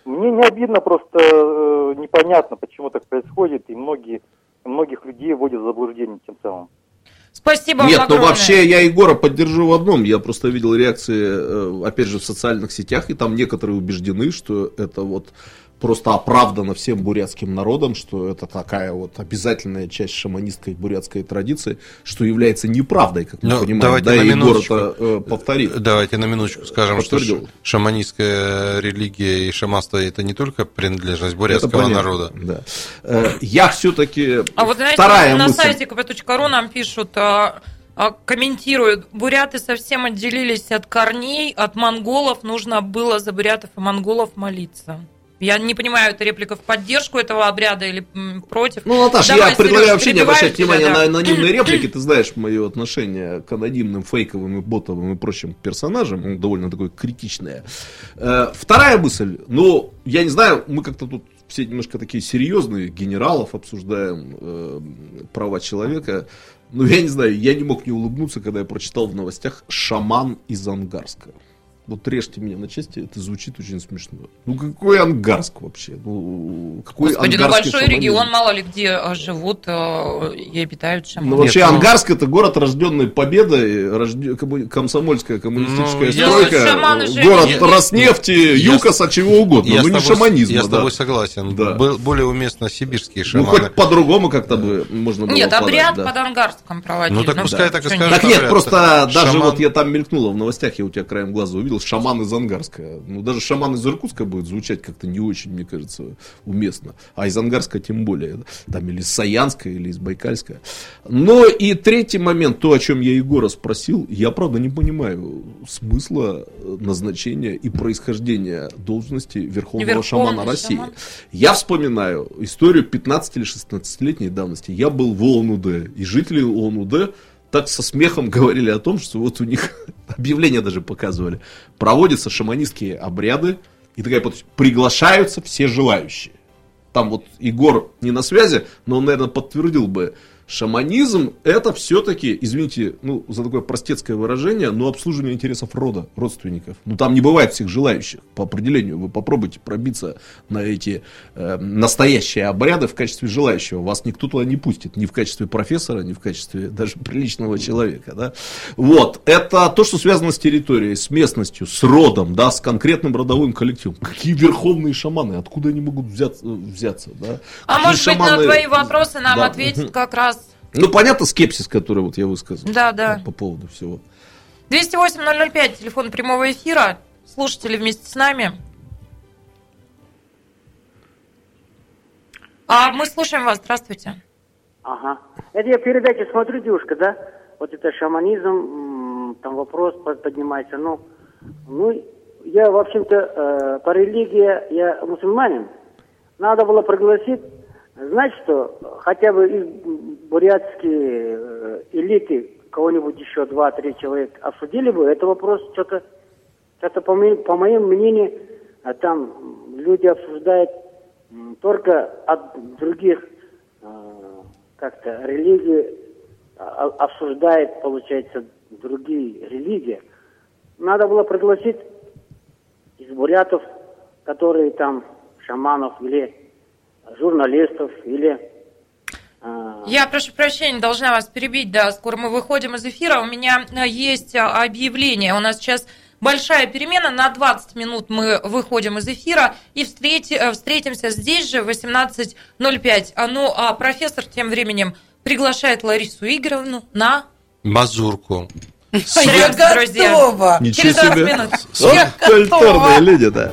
Мне не обидно, просто э, непонятно, почему так происходит, и многие, многих людей вводят в заблуждение тем самым. Спасибо Нет, вам ну огромное. вообще я Егора поддержу в одном. Я просто видел реакции, э, опять же, в социальных сетях, и там некоторые убеждены, что это вот просто оправдано всем бурятским народом, что это такая вот обязательная часть шаманистской бурятской традиции, что является неправдой, как мы Ну, понимаем. давайте да, на минуточку. это э, повторит. Давайте на минуточку скажем, что Подтвердил. ш- шаманистская религия и шаманство это не только принадлежность бурятского народа. Да. Э, Я все-таки А вот знаете, вторая на мысль. сайте kp.ru нам пишут, а, а, комментируют, буряты совсем отделились от корней, от монголов, нужно было за бурятов и монголов молиться. Я не понимаю, это реплика в поддержку этого обряда или против. Ну, Наташ, Давай, я предлагаю Серёж, вообще не обращать тебя, внимания да. на анонимные [CLEARS THROAT] реплики. Ты знаешь мое отношение к анонимным, фейковым и ботовым и прочим персонажам. Он довольно такое критичное. Э, Вторая мысль. Ну, я не знаю, мы как-то тут все немножко такие серьезные, генералов обсуждаем, э, права человека. Ну, я не знаю, я не мог не улыбнуться, когда я прочитал в новостях «Шаман из Ангарска». Вот режьте меня на части, это звучит очень смешно. Ну какой Ангарск вообще? Ну, какой Господи, ну большой шаманизм? регион, мало ли где а, живут а, и обитают шаманы. Ну, вообще, Нет, ну- Ангарск это город, рожденный победой, рожден- комму- комсомольская, коммунистическая Ну, я- стройка, Ну, город не- Роснефти, Я ЮКОСа, чего угодно, Я ну с не шаманизма, Я с да. тобой согласен. Да. Был- более уместно сибирские Ну, шаманы. хоть по-другому как-то бы можно было Нет, подать, обряд да. под Ангарском проводили. Ну, так пускай так и скажут. Так нет. просто даже вот я там мелькнула в новостях, я у тебя краем глаза увидел, шаман из Ангарска. Ну, даже шаман из Иркутска будет звучать как-то не очень, мне кажется, уместно. А из Ангарска тем более. Там или из Саянска, или из Байкальска. Но и третий момент, то, о чем я Егора спросил, я, правда, не понимаю смысла э, назначения и происхождения должности Верховного Верховный шамана России. шаман. Я вспоминаю историю 15 или 16-летней давности. Я был в ООН-УД, и жители ООН-УД так со смехом [LAUGHS] говорили о том, что вот у них [LAUGHS] объявления даже показывали. Проводятся шаманистские обряды, и такая подпись, приглашаются все желающие. Там вот Егор не на связи, но он, наверное, подтвердил бы, шаманизм это все-таки, извините, ну, за такое простецкое выражение, но обслуживание интересов рода, родственников. Ну, там не бывает всех желающих, по определению. Вы попробуйте пробиться на эти э, настоящие обряды в качестве желающего. Вас никто туда не пустит, ни в качестве профессора, ни в качестве даже приличного человека, да. Вот, это то, что связано с территорией, с местностью, с родом, да, с конкретным родовым коллективом. Какие верховные шаманы, откуда они могут взяться, взяться да? А Какие может быть, на шаманы- твои вопросы нам Да. ответит как раз... ну, понятно, скепсис, который вот я высказал. Да, да. По поводу всего. 208-005, телефон прямого эфира. Слушатели вместе с нами. А мы слушаем вас. Здравствуйте. Ага. Это я передачу смотрю, девушка, да? Вот это шаманизм, там вопрос под- поднимается. Ну, ну я, в общем-то, э, по религии я мусульманин. Надо было пригласить, знаете что, хотя бы из бурятской э, элиты кого-нибудь еще два-три человека обсудили бы, это вопрос что-то, что-то по, моим- по моему мнению, а там люди обсуждают только от других э, как-то религии а- а- обсуждает, получается, другие религии. Надо было пригласить из бурятов, которые там шаманов или журналистов или а, Я прошу прощения, должна вас перебить, да, скоро мы выходим из эфира. У меня а, есть а, объявление. У нас сейчас большая перемена. На 20 минут мы выходим из эфира и встрети- э, встретимся здесь же в 18.05. А, Ну, а профессор тем временем приглашает Ларису Игоревну на... Мазурку. Друзья. готова. Ничего Через 40 себе. минут. Я готова. люди, да.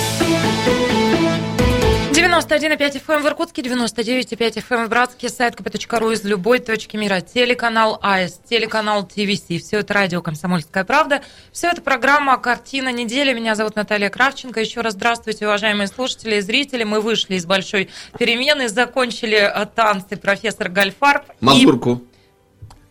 91,5 FM в Иркутске, 99,5 FM в Братске, сайт kp.ru из любой точки мира, телеканал АИС, телеканал ТВС, все это радио «Комсомольская правда», все это программа «Картина недели». Меня зовут Наталья Кравченко. Еще раз здравствуйте, уважаемые слушатели и зрители. Мы вышли из большой перемены, закончили э, танцы профессор Гальфарб. и-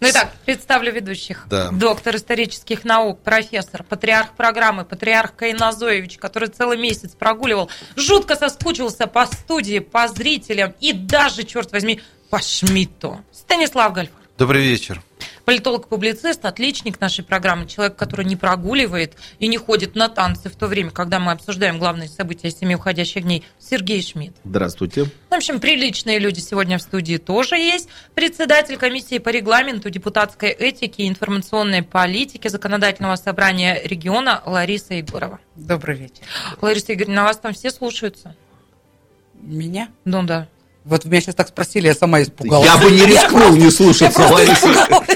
Ну итак, представлю ведущих. Да. Доктор исторических наук, профессор, патриарх программы, патриарх Кайназоевич, который целый месяц прогуливал, жутко соскучился по студии, по зрителям и даже, черт возьми, по Шмидту. Станислав Гальфар. Добрый вечер. Политолог-публицист, отличник нашей программы, человек, который не прогуливает и не ходит на танцы в то время, когда мы обсуждаем главные события семи уходящих дней, Сергей Шмидт. Здравствуйте. В общем, приличные люди сегодня в студии тоже есть. Председатель комиссии по регламенту, депутатской этике и информационной политики Законодательного собрания региона Лариса Егорова. Добрый вечер. Лариса Игоревна, вас там все слушаются? Меня? Ну да. Вот меня сейчас так спросили, я сама испугалась. Я бы не рискнул не слушаться.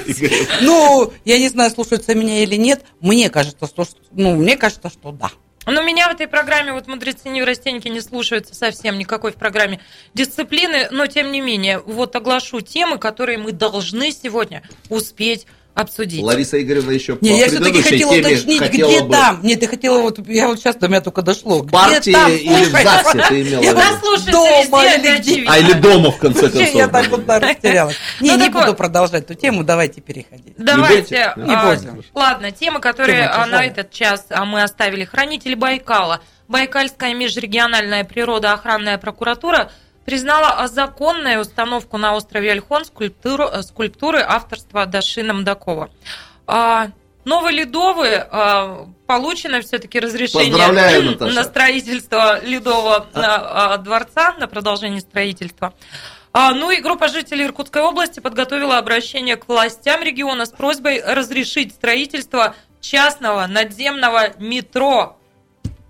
Игоревны. Ну, я не знаю, слушаются меня или нет. Мне кажется, что, ну, мне кажется, что да. Но меня в этой программе, вот мудрецы неврастенники не слушаются совсем никакой в программе дисциплины, но тем не менее, вот оглашу темы, которые мы должны сегодня успеть обсудить. Лариса Игоревна еще Не, по я все-таки хотела теме уточнить, хотела где бы там. Нет, я хотела вот, я вот сейчас до меня только дошло. Где партии там? или в ЗАГСе ты имела в я слушается Дома или где? А или дома, в конце [LAUGHS] концов. Я так вот растерялась. Не, Ну, не вот. буду продолжать эту тему, давайте переходить. Давайте. Не Не а, будем. ладно, темы, которые Тема а, на этот час а, мы оставили. Хранитель Байкала. Байкальская межрегиональная природоохранная прокуратура признала законной установку на острове Ольхон скульптуру, э, скульптуры авторства Дашина Мдакова. А, Новый Ледовый а, получено все-таки разрешение [CLEARS THROAT] на строительство Ледового а, а, дворца, на продолжение строительства. Ну и группа жителей Иркутской области подготовила обращение к властям региона с просьбой разрешить строительство частного надземного метро.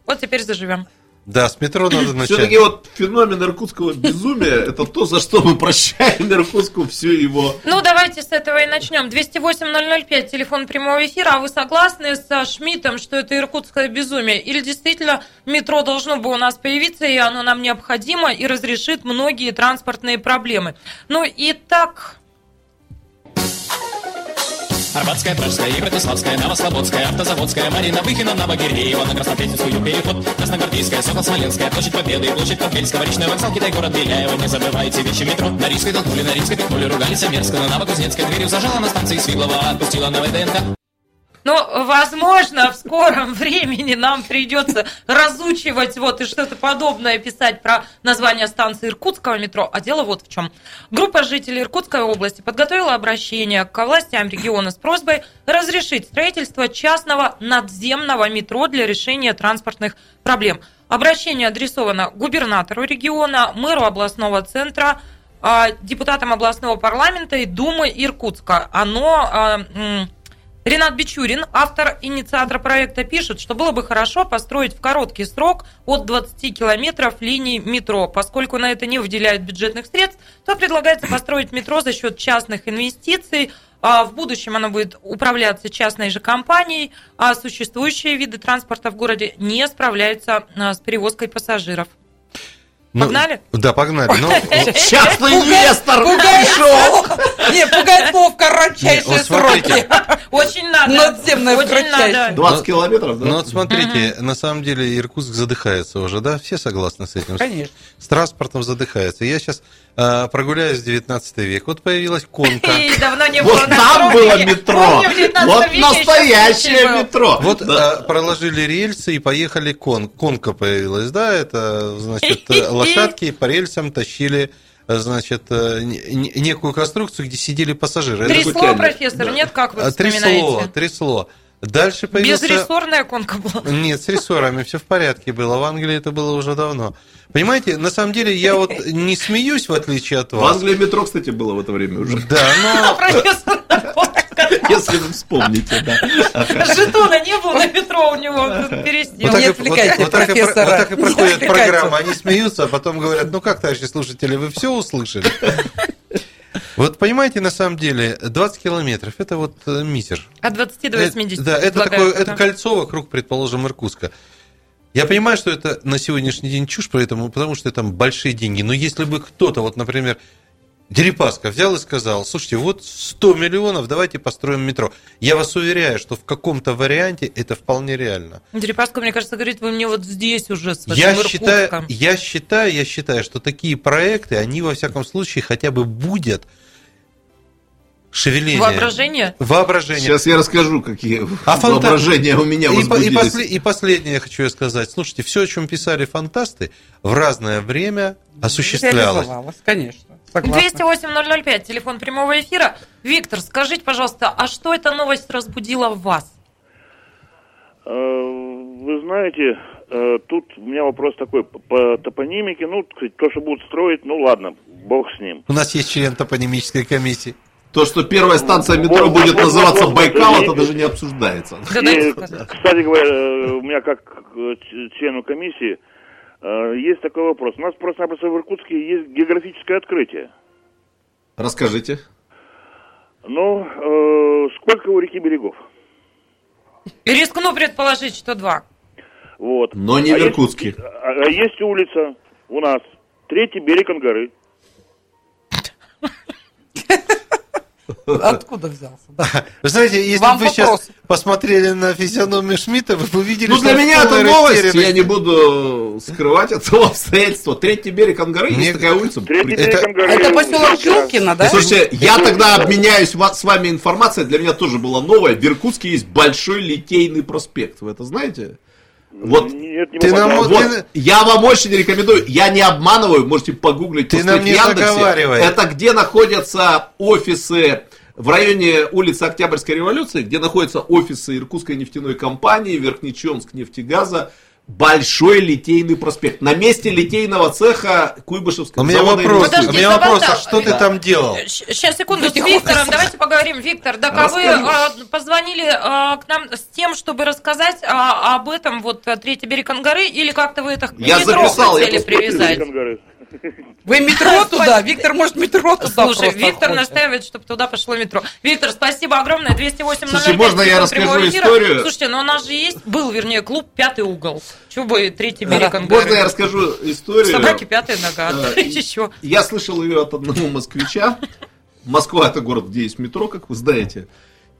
Вот теперь заживем. Да, с метро надо начать. Все-таки вот феномен иркутского безумия это то, за что мы прощаем Иркутску всю его. Ну, давайте с этого и начнем. 208-005, телефон прямого эфира. А вы согласны со Шмидтом, что это иркутское безумие? Или действительно метро должно бы у нас появиться, и оно нам необходимо, и разрешит многие транспортные проблемы? Ну, и так... Арбатская, Пражская, Братиславская, Новослободская, Автозаводская, Марина Выхина, Новогиреева, на Краснопресненскую переход, Красногвардейская, Сокол-Смоленская, площадь Победы, площадь Подвельская, Речной вокзал, Китай, город Беляева, не забывайте вещи метро. На Рижской толкнули, на Римской пикнули, ругались мерзко, на Новокузнецкой дверью зажала на станции Свиглова, отпустила на ВДНК. Но, возможно, в скором времени нам придется разучивать вот и что-то подобное писать про название станции Иркутского метро. А дело вот в чем. Группа жителей Иркутской области подготовила обращение к властям региона с просьбой разрешить строительство частного надземного метро для решения транспортных проблем. Обращение адресовано губернатору региона, мэру областного центра, а, депутатам областного парламента и Думы Иркутска. Оно а, Ренат Бичурин, автор, инициатор проекта, пишет, что было бы хорошо построить в короткий срок от 20 километров линий метро. Поскольку на это не выделяют бюджетных средств, то предлагается построить метро за счет частных инвестиций. А В будущем оно будет управляться частной же компанией, а существующие виды транспорта в городе не справляются а, с перевозкой пассажиров. Ну, Погнали? Да, погнали. Ну, [LAUGHS] Частный инвестор Пугает пришел. Не, пугает слово в кратчайшие Не, вот смотрите. сроки. Очень надо. Надземное Очень надо. 20 километров, да? ну вот смотрите, на самом деле Иркутск задыхается уже, да? Все согласны с этим? Конечно. С транспортом задыхается. Я сейчас прогуляюсь в 19 век. Вот появилась конка. [LAUGHS] И давно не было Вот на там было метро. Помню, в 19 Вот настоящее метро. Вот Да. а, проложили рельсы и поехали кон. Конка появилась, да? Это, значит, [LAUGHS] лошадки по рельсам тащили значит, э, не- не- некую конструкцию, где сидели пассажиры. Трясло, профессор, Да. нет, как вы А, Трясло, вспоминаете? трясло. Дальше появился... Безрессорная конка была. Нет, с рессорами все в порядке было. В Англии это было уже давно. Понимаете, на самом деле я вот не смеюсь, в отличие от В вас. Англии метро, кстати, было в это время уже. Да, но... [LAUGHS] Если вы вспомните, да. Жетона не было на метро у него, пересел. Вот так, Не и, отвлекайте вот, вот так и про- профессора. вот так и проходит программа. Они смеются, а потом говорят, ну как, товарищи слушатели, вы все услышали? Вот понимаете, на самом деле, 20 километров – это вот э, мизер. От 20 до 80. Э, Да, это такое, это кольцо вокруг, предположим, Иркутска. Я понимаю, что это на сегодняшний день чушь, поэтому, потому что там большие деньги. Но если бы кто-то, вот, например, Дерипаска взял и сказал, слушайте, вот 100 миллионов, давайте построим метро. Я вас уверяю, что в каком-то варианте это вполне реально. Дерипаска, мне кажется, говорит, вы мне вот здесь уже с Я считаю, я считаю, я считаю, что такие проекты, они во всяком случае хотя бы будет шевеление. Воображение? Воображение. Сейчас я расскажу, какие А фанта- воображения у меня и, по- и, возбудились. после- и последнее хочу я сказать. Слушайте, все, о чем писали фантасты, в разное время осуществлялось. Конечно. Согласна. 208-005, телефон прямого эфира. Виктор, скажите, пожалуйста, а что эта новость разбудила в вас? Э, Вы знаете, э, тут у меня вопрос такой по- по топонимике. Ну, то, что будут строить, ну ладно, бог с ним. У нас есть член топонимической комиссии. То, что первая станция метро Вот, будет вот, называться вот, Байкал, и- это даже не обсуждается. И, кстати говоря, э, у меня как э, члену комиссии э, есть такой вопрос. У нас просто-напросто в Иркутске есть географическое открытие. Расскажите. Ну, э, сколько у реки берегов? Рискну предположить, что два. Вот. Но не А в есть- Иркутске. а- а есть улица у нас, третий берег Ангары. Откуда взялся? Да. [LAUGHS] Вы знаете, если Вам бы вы вопрос. сейчас посмотрели на физиономию Шмидта, вы бы увидели, Ну, что для он меня это новость, я не буду скрывать этого [LAUGHS] обстоятельства. Третий берег Ангары, Мне- есть такая улица. Третий При- берег это- Ангары. Это поселок Да. Жилкино, да? Слушайте, я тогда обменяюсь с вами информацией, для меня тоже была новая. В Иркутске есть Большой Литейный проспект, вы это знаете? Вот, Нет, не Ты могу нам- вот, я вам очень рекомендую, я не обманываю, можете погуглить, Ты нам не в Яндексе. Это где находятся офисы в районе улицы Октябрьской революции, где находятся офисы Иркутской нефтяной компании, Верхнечонск нефтегаза, Большой Литейный проспект. На месте литейного цеха Куйбышевского У меня вопрос, у Подожди, меня вопрос, а что ты там делал? Сейчас, секунду, с Виктором, давайте поговорим. Виктор, да а вы позвонили э, к нам с тем, чтобы рассказать а, об этом, вот, э, третий берег Ангары, или как-то вы это Я записал, я привязать? Вы метро туда? Виктор, может, метро туда Слушай, Виктор хочет? настаивает, чтобы туда пошло метро. Виктор, спасибо огромное. 208 Слушай, можно я расскажу историю? Слушайте, ну у нас же есть, был, вернее, клуб «Пятый угол». Чего бы третий берег. Ангары? Можно я расскажу историю? Собаки пятая нога. Э, [LAUGHS] Еще. Я слышал ее от одного москвича. Москва это город, где есть метро, как вы знаете.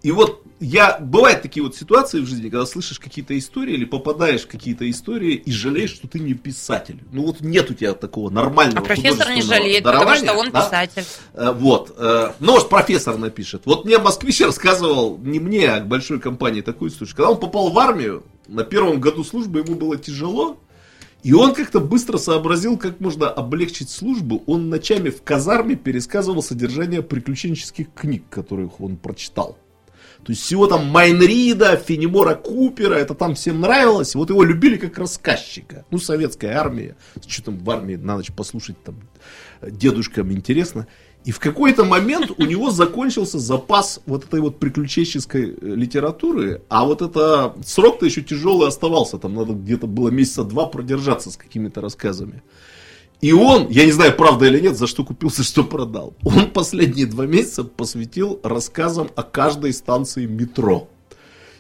И вот я, бывают такие вот ситуации в жизни, когда слышишь какие-то истории или попадаешь в какие-то истории и жалеешь, что ты не писатель. Ну вот нет у тебя такого А нормального профессор не жалеет, потому что он писатель. Э, Вот. э, Ну, может, профессор напишет. Вот мне москвич рассказывал, не мне, а к большой компании такую историю. Когда он попал в армию, на первом году службы ему было тяжело, и он как-то быстро сообразил, как можно облегчить службу. Он ночами в казарме пересказывал содержание приключенческих книг, которых он прочитал. То есть всего там Майнрида, Фенемора Купера, это там всем нравилось. Вот его любили как рассказчика. Ну, советская армия. Что там в армии на ночь послушать там дедушкам интересно. И в какой-то момент у него закончился запас вот этой вот приключенческой э, литературы, а вот это срок-то еще тяжелый оставался, там надо где-то было месяца два продержаться с какими-то рассказами. И он, я не знаю, правда или нет, за что купился, [LAUGHS] что продал. Он последние два месяца посвятил рассказам о каждой станции метро.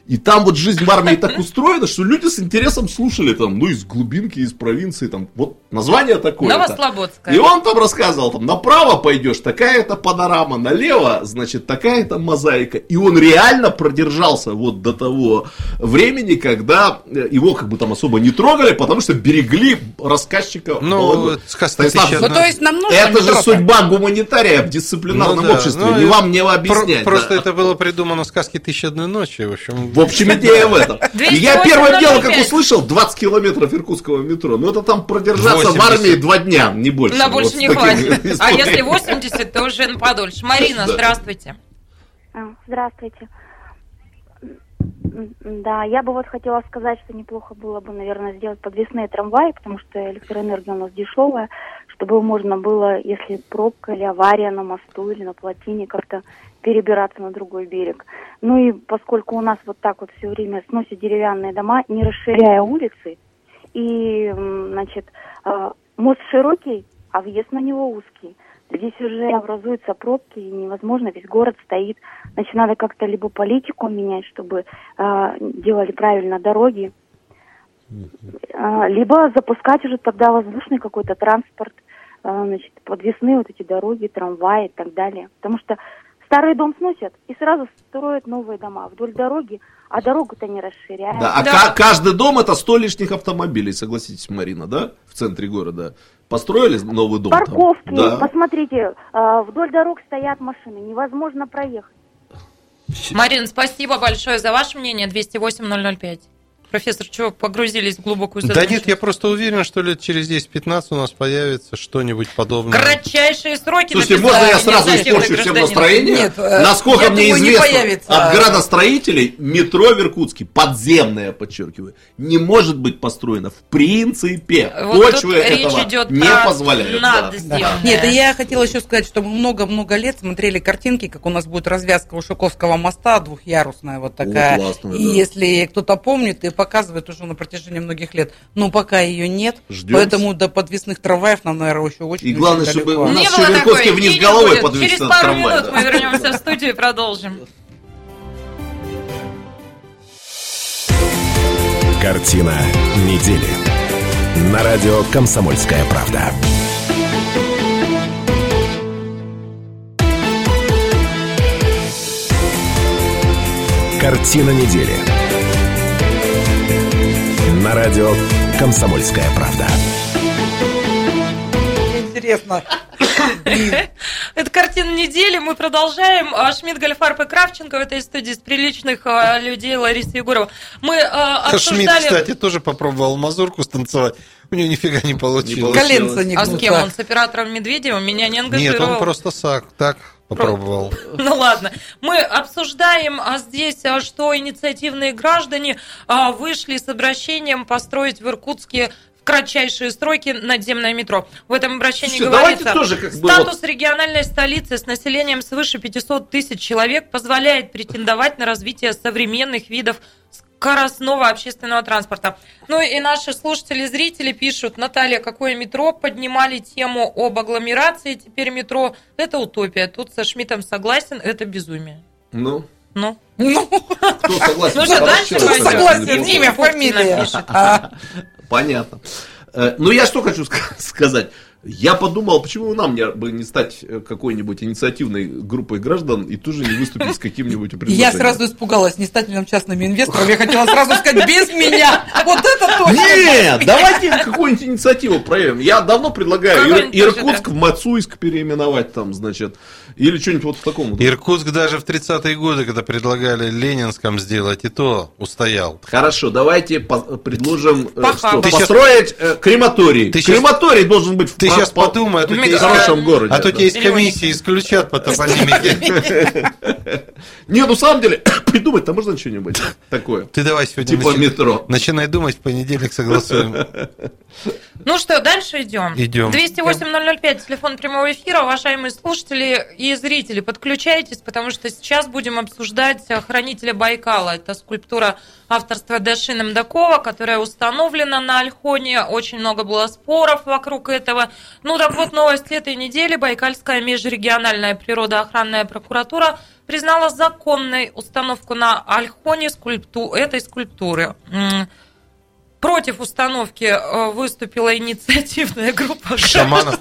И там вот жизнь в армии так устроена, что люди с интересом слушали там, ну, из глубинки, из провинции, там, вот название такое. Новослободская. И он там рассказывал, там, направо пойдешь, такая-то панорама, налево, значит, такая-то мозаика. И он реально продержался вот до того времени, когда э, его как бы там особо не трогали, потому что берегли рассказчика. Ну, Станислав, Ну, то есть нам нужно это же метро-то? судьба гуманитария в дисциплинарном Ну да, обществе. ну не и вам не Про- объяснять. Просто да. это было придумано в сказке «Тысяча одной ночи». В общем, В общем, идея в этом. И я 208 первым делом, как 05. услышал, 20 километров иркутского метро. Ну, это там продержаться в 80. армии два дня, не больше. На Вот больше с не хватит. А историями. если 80, то уже на подольше. Марина, Да. здравствуйте. А, Здравствуйте. Да, я бы вот хотела сказать, что неплохо было бы, наверное, сделать подвесные трамваи, потому что электроэнергия у нас дешевая, чтобы можно было, если пробка или авария на мосту или на плотине, как-то перебираться на другой берег. Ну и поскольку у нас вот так вот все время сносят деревянные дома, не расширяя улицы, и, значит, э, мост широкий, а въезд на него узкий. Здесь уже образуются пробки, и невозможно, весь город стоит. Значит, надо как-то либо политику менять, чтобы э, делали правильно дороги, а, либо запускать уже тогда воздушный какой-то транспорт, а, значит, подвесные вот эти дороги, трамваи и так далее. Потому что старый дом сносят и сразу строят новые дома вдоль дороги, а дорогу-то не расширяют. Да, а ка- каждый дом это 100 лишних автомобилей, согласитесь, Марина, да? В центре города. Построили новый дом там? Парковки, Да. посмотрите, а, вдоль дорог стоят машины, невозможно проехать. Марин, спасибо большое за ваше мнение. 208-005. Профессор, чего погрузились в глубокую Да задумчивость? нет, я просто уверен, что лет через 10-15 у нас появится что-нибудь подобное. Кратчайшие сроки Слушайте, написали можно я сразу испорчу всем настроение? Нет, э, Насколько мне думаю, известно, от градостроителей метро в Иркутске, подземное, подчеркиваю, не может быть построено в принципе. Вот Почвы тут речь этого идет не про позволяют. да. надземное. Нет, и я хотела еще сказать, что мы много-много лет смотрели картинки, как у нас будет развязка Ушаковского моста, двухъярусная вот такая. классная, и да. если кто-то помнит, и показывает уже на протяжении многих лет. Но пока ее нет, Ждем. поэтому до подвесных трамваев нам, наверное, еще очень И главное, очень чтобы у нас такой, вниз головой будет. подвесит Через пару трамвай, минут да. мы вернемся в студию и продолжим. Картина недели. На радио «Комсомольская правда». Картина недели. На радио «Комсомольская правда». Интересно. [COUGHS] Это картина недели. Мы продолжаем. А, Шмидт, Гольфарб и Кравченко в этой студии с приличных а, людей Лариса Егорова. Мы а, Шмидт, обсуждали... кстати, тоже попробовал мазурку станцевать. У него нифига не получилось. Коленца не А с кем он? С оператором Медведевым? Меня не Нет, ангажировал. он просто сак, так попробовал. [LAUGHS] Ну ладно, мы обсуждаем а здесь, а, что инициативные граждане а, вышли с обращением построить в Иркутске в кратчайшие сроки надземное метро. В этом обращении давайте говорится, тоже как бы статус вот- региональной столицы с населением свыше 500 тысяч человек позволяет претендовать на развитие современных видов скоростного общественного транспорта. Ну и наши слушатели, зрители пишут, Наталья, какое метро? Поднимали тему об агломерации, теперь метро. Это утопия. Тут со Шмидтом согласен, это безумие. Ну, Ну, Ну, кто согласен? Ну что, дальше пойдем? согласен, имя, фамилия. пишет. Понятно. Э, Ну, я что хочу ска- сказать. Я подумал, почему нам не, бы не стать э, какой-нибудь инициативной группой граждан и тоже не выступить с каким-нибудь [LAUGHS] Я предложением. сразу испугалась, не стать ли нам частным инвестором. Я хотела сразу сказать, без меня. Вот это точно. Нет, давайте какую-нибудь инициативу проявим. Я давно предлагаю Ир- Иркутск в Мацуйск переименовать там, значит, или что-нибудь вот в таком. вот. Иркутск даже в 30-е годы, когда предлагали Ленинском сделать, и то устоял. Хорошо, давайте по- предложим, э, что, построить э, крематорий. Ты крематорий должен быть в Ты сейчас по- подумай, а то в тебя хорошем городе. а то тебя из комиссии исключат по топонимике. Не, ну, на самом деле, [COUGHS] придумать-то можно что-нибудь такое. Ты давай сегодня Типа начи- метро. начинай думать, в понедельник согласуем. Ну что, дальше идем. Идем. 208-005, телефон прямого эфира. Уважаемые слушатели и зрители, подключайтесь, потому что сейчас будем обсуждать хранителя Байкала. Это скульптура авторства Даши Намдакова, которая установлена на Альхоне. Очень много было споров вокруг этого. Ну так вот, новость этой недели. Байкальская межрегиональная природоохранная прокуратура признала законной установку на Альхоне скульпту... этой скульптуры. Против установки э, выступила инициативная группа Шаманов.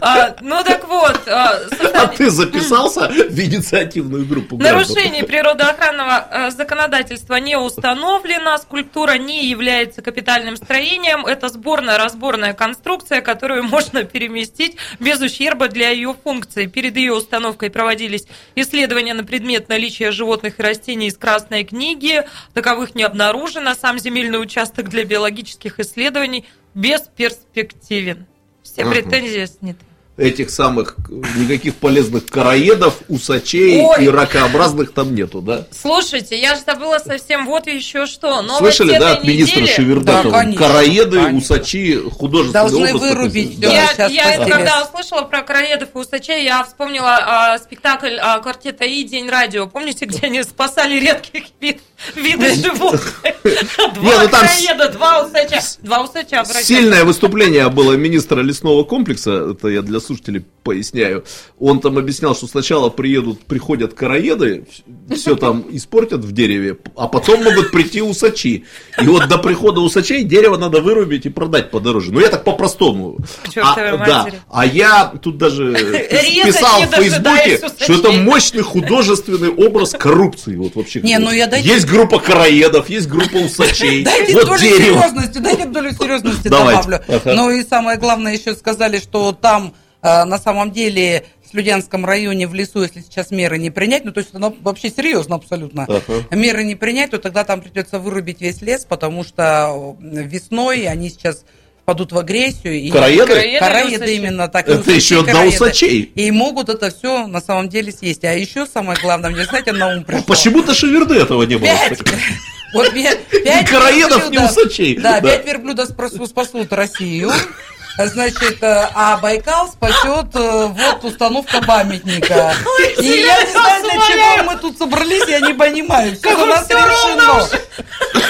А, Ну так вот, а, А ты записался в инициативную группу граждан? Нарушений природоохранного э, законодательства не установлено, скульптура не является капитальным строением, это сборная-разборная конструкция, которую можно переместить без ущерба для ее функции. Перед ее установкой проводились исследования на предмет наличия животных и растений из Красной книги, таковых не обнаружено, сам земельный участок для биологических исследований бесперспективен. Все претензии сняты. этих самых никаких полезных короедов, усачей Ой. и ракообразных там нету, да? Слушайте, я же забыла совсем вот еще что. Новость Слышали, да, от министра недели- Шевердатова? Да, конечно, Короеды, конечно. усачи, художественный Должны образ вырубить всё. Я, я постелес. когда услышала про короедов и усачей, я вспомнила а, спектакль а, квартета И «День радио». Помните, где они спасали редких вид, видов животных? Не, Два ну там короеда, два усача. Два усача. Сильное выступление было министра лесного комплекса, это я для слушателей поясняю. Он там объяснял, что сначала приедут, приходят короеды, все там испортят в дереве, а потом могут прийти усачи. И вот до прихода усачей дерево надо вырубить и продать подороже. Ну я так по-простому. А, да. а я тут даже писал в Фейсбуке, что это мощный художественный образ коррупции. Вот вообще. Не, ну я дайте- Есть группа короедов, есть группа усачей. [LAUGHS] Дайте вот долю дерево. серьезности, дайте долю серьезности Давайте. добавлю. Ага. Ну и самое главное, еще сказали, что там э, на самом деле в Слюдянском районе в лесу, если сейчас меры не принять, ну то есть это вообще серьезно абсолютно, Ага. меры не принять, то тогда там придется вырубить весь лес, потому что весной они сейчас впадут в агрессию. И Короеды или усачи? именно так. и Это усачи, еще до усачей. И могут это все на самом деле съесть. А еще самое главное, мне знаете, на ум пришло. Почему-то шеверды этого не было? [LAUGHS] Вот пять ни верблюдов. усачей. Да, Да. пять верблюдов спасут Россию. Значит, э, а Байкал спасет э, вот установка памятника. И я не знаю, для чего мы тут собрались, я не понимаю. Все у нас решено.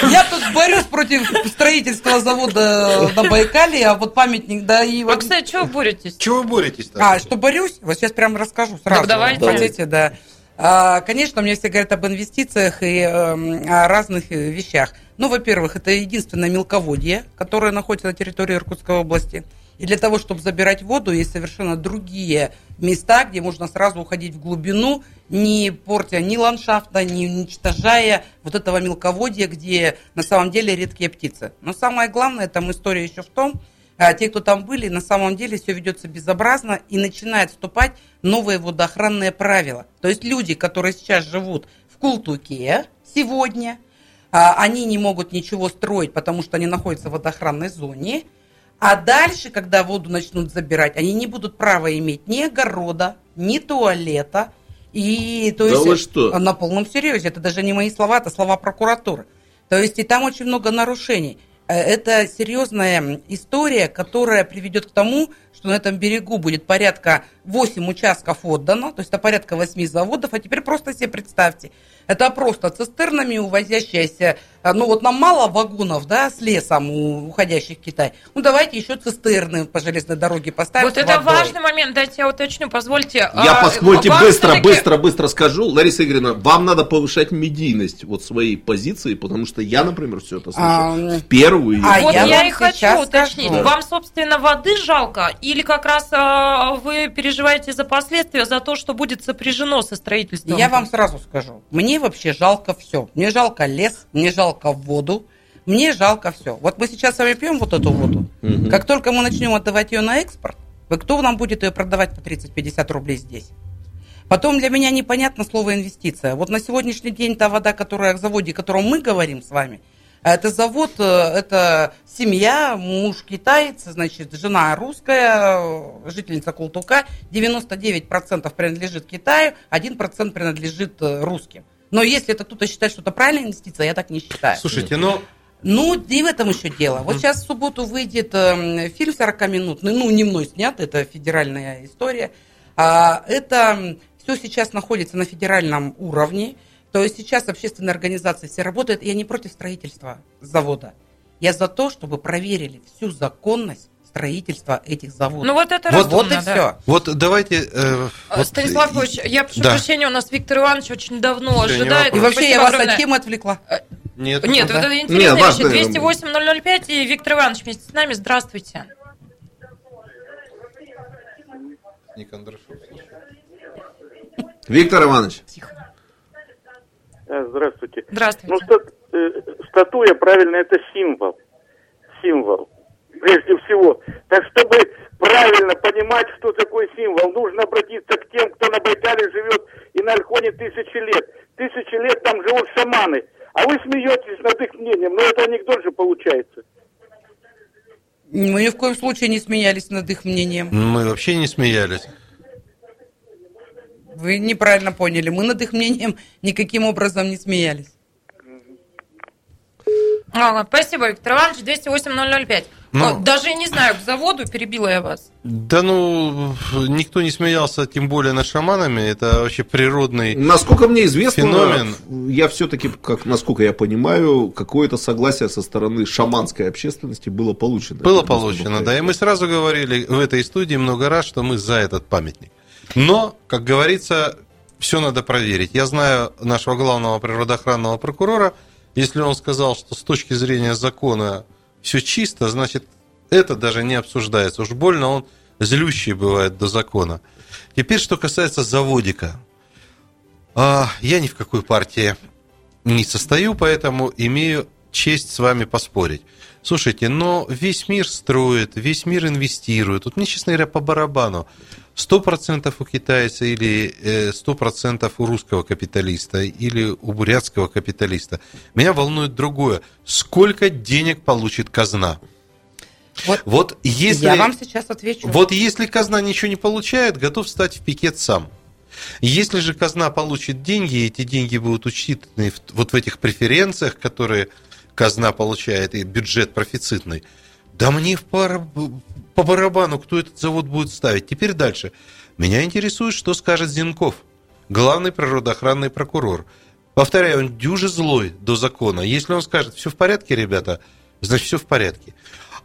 Я тут борюсь против строительства завода на Байкале, а вот памятник, да и вот... кстати, чего боретесь? Чего вы боретесь А, что борюсь? Вот сейчас прям расскажу сразу. Давайте. Хотите, да. А, конечно, мне все говорят об инвестициях и эм, о разных э, вещах. Ну, во-первых, это единственное мелководье, которое находится на территории Иркутской области. И для того, чтобы забирать воду, есть совершенно другие места, где можно сразу уходить в глубину, не портя ни ландшафта, не уничтожая вот этого мелководья, где на самом деле редкие птицы. Но самое главное, там история еще в том, а те, кто там были, на самом деле все ведется безобразно и начинает вступать новые водоохранные правила. То есть люди, которые сейчас живут в Култуке сегодня, а, они не могут ничего строить, потому что они находятся в водоохранной зоне. А дальше, когда воду начнут забирать, они не будут права иметь ни огорода, ни туалета. И то Да есть вы что? на полном серьезе. Это даже не мои слова, это слова прокуратуры. То есть и там очень много нарушений. Э, Это серьезная история, которая приведет к тому, что на этом берегу будет порядка 8 участков отдано, то есть это порядка 8 заводов, а теперь просто себе представьте, это просто цистернами увозящаяся, а, ну вот нам мало вагонов, да, с лесом, у- уходящих в Китай, ну давайте еще цистерны по железной дороге поставим Вот это водой. важный момент, дайте я уточню, позвольте. Я А, позвольте быстро, всё-таки- быстро, быстро скажу. Лариса Игоревна, вам надо повышать медийность вот своей позиции, потому что я, например, все это слышу А, в первую. А Вот я я, и хочу уточнить. скажу. Вам, собственно, воды жалко? Или как раз а, вы переживаете за последствия, за то, что будет сопряжено со строительством? Я вам сразу скажу, мне вообще жалко все. Мне жалко лес, мне жалко воду, мне жалко все. Вот мы сейчас с вами пьем вот эту воду. Мгм. Как только мы начнем отдавать ее на экспорт, вы кто нам будет ее продавать по 30-50 рублей здесь? Потом для меня непонятно слово инвестиция. Вот на сегодняшний день та вода, которая в заводе, о котором мы говорим с вами, это завод, э, это семья, муж китаец, значит, жена русская, э, жительница Култука, 99% принадлежит Китаю, 1% принадлежит э, русским. Но если это кто-то считает, что это правильная инвестиция, я так не считаю. Слушайте, ну, Ну, и в этом еще дело. Вот сейчас в субботу выйдет эм, фильм 40-минутный, ну, не мной снят, это федеральная история. А, это все сейчас находится на федеральном уровне. То есть сейчас общественные организации все работают. Я не против строительства завода. Я за то, чтобы проверили всю законность строительства этих заводов. Ну вот это вот, разумно, вот и да. все. вот давайте... э, вот, Станислав Ильич, я прошу Да. прощения, у нас Виктор Иванович очень давно Да, не ожидает. И вообще Спасибо я вас огромное. от темы отвлекла. Нет, Нет, Да. вот это Нет, интересная важно. вещь. 208 005 и Виктор Иванович вместе с нами. Здравствуйте. Виктор Иванович. Э, Здравствуйте. Здравствуйте. Ну, ста- э, статуя, правильно, это символ. Символ. Прежде всего. Так, чтобы правильно понимать, что такое символ, нужно обратиться к тем, кто на Байкале живет и на Альхоне тысячи лет. Тысячи лет там живут шаманы. А вы смеетесь над их мнением. Ну, это анекдот же получается. Мы ни в коем случае не смеялись над их мнением. Мы вообще не смеялись. Вы неправильно поняли. Мы над их мнением никаким образом не смеялись. Ага, спасибо, Виктор Иванович, 208-005. Ну. Даже не знаю, к заводу перебила я вас. Да ну, никто не смеялся, тем более над шаманами. Это вообще природный Насколько мне известно, феномен. я все-таки, как, насколько я понимаю, какое-то согласие со стороны шаманской общественности было получено. Было получено, да. И мы сразу говорили в этой студии много раз, что мы за этот памятник. Но, как говорится, все надо проверить. Я знаю нашего главного природоохранного прокурора. Если он сказал, что с точки зрения закона все чисто, значит, это даже не обсуждается. Уж больно он злющий бывает до закона. Теперь, что касается заводика. А, я ни в какой партии не состою, поэтому имею честь с вами поспорить. Слушайте, но весь мир строит, весь мир инвестирует. Вот мне, честно говоря, по барабану. 100% у китайца или э, 100% у русского капиталиста или у бурятского капиталиста. Меня волнует другое. Сколько денег получит казна? Вот, если... Я вам сейчас отвечу. Вот если казна ничего не получает, готов стать в пикет сам. Если же казна получит деньги, и эти деньги будут учтены вот в этих преференциях, которые казна получает, и бюджет профицитный, да мне в пар- по барабану, кто этот завод будет ставить. Теперь дальше. Меня интересует, что скажет Зинков, главный природоохранный прокурор. Повторяю, он дюже злой до закона. Если он скажет, все в порядке, ребята, значит, все в порядке.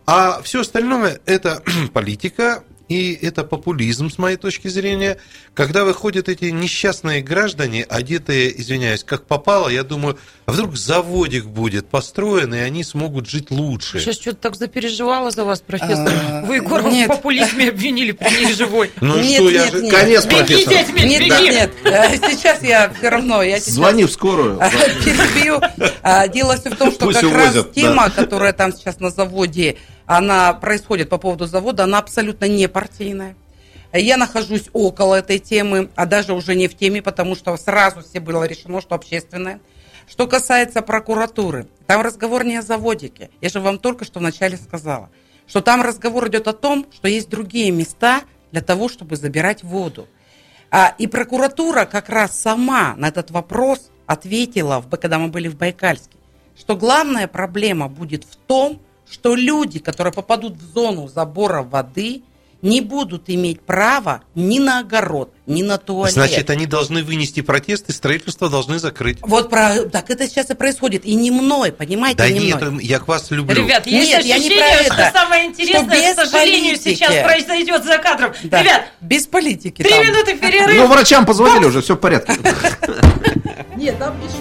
А все остальное это [CLEARS THROAT] политика и это популизм, с моей точки зрения. Когда выходят эти несчастные граждане, одетые, извиняюсь, как попало, я думаю, а вдруг заводик будет построен, и они смогут жить лучше. Сейчас что-то так запереживала за вас, профессор. А, Вы Егорова в популизме обвинили при ней живой. Ну Нет, что, я нет, же... нет. Конец, Беги, профессор. Нет, беги. нет, нет. Э, Сейчас я все равно. Звони в скорую. [LAUGHS] перебью. А, Дело все в том, что как раз тема, которая там сейчас на заводе, она происходит по поводу завода, она абсолютно не партийная. Я нахожусь около этой темы, а даже уже не в теме, потому что сразу все было решено, что общественное. Что касается прокуратуры, там разговор не о заводике. Я же вам только что вначале сказала, что там разговор идет о том, что есть другие места для того, чтобы забирать воду. А, и прокуратура как раз сама на этот вопрос ответила, когда мы были в Байкальске, что главная проблема будет в том, что люди, которые попадут в зону забора воды, не будут иметь права ни на огород, ни на туалет. Значит, они должны вынести протест, и строительство должны закрыть. Вот про, так это сейчас и происходит. И не мной, понимаете, Да не нет, мной. я к вас люблю. Ребят, есть Нет, я не ощущение, про что это. самое Что интересное, без к сожалению, политики. сейчас произойдет за кадром. Да, Ребят, без политики. три там. минуты перерыв. Ну, врачам позвонили уже, все в порядке. [LAUGHS] Нет, там пишут.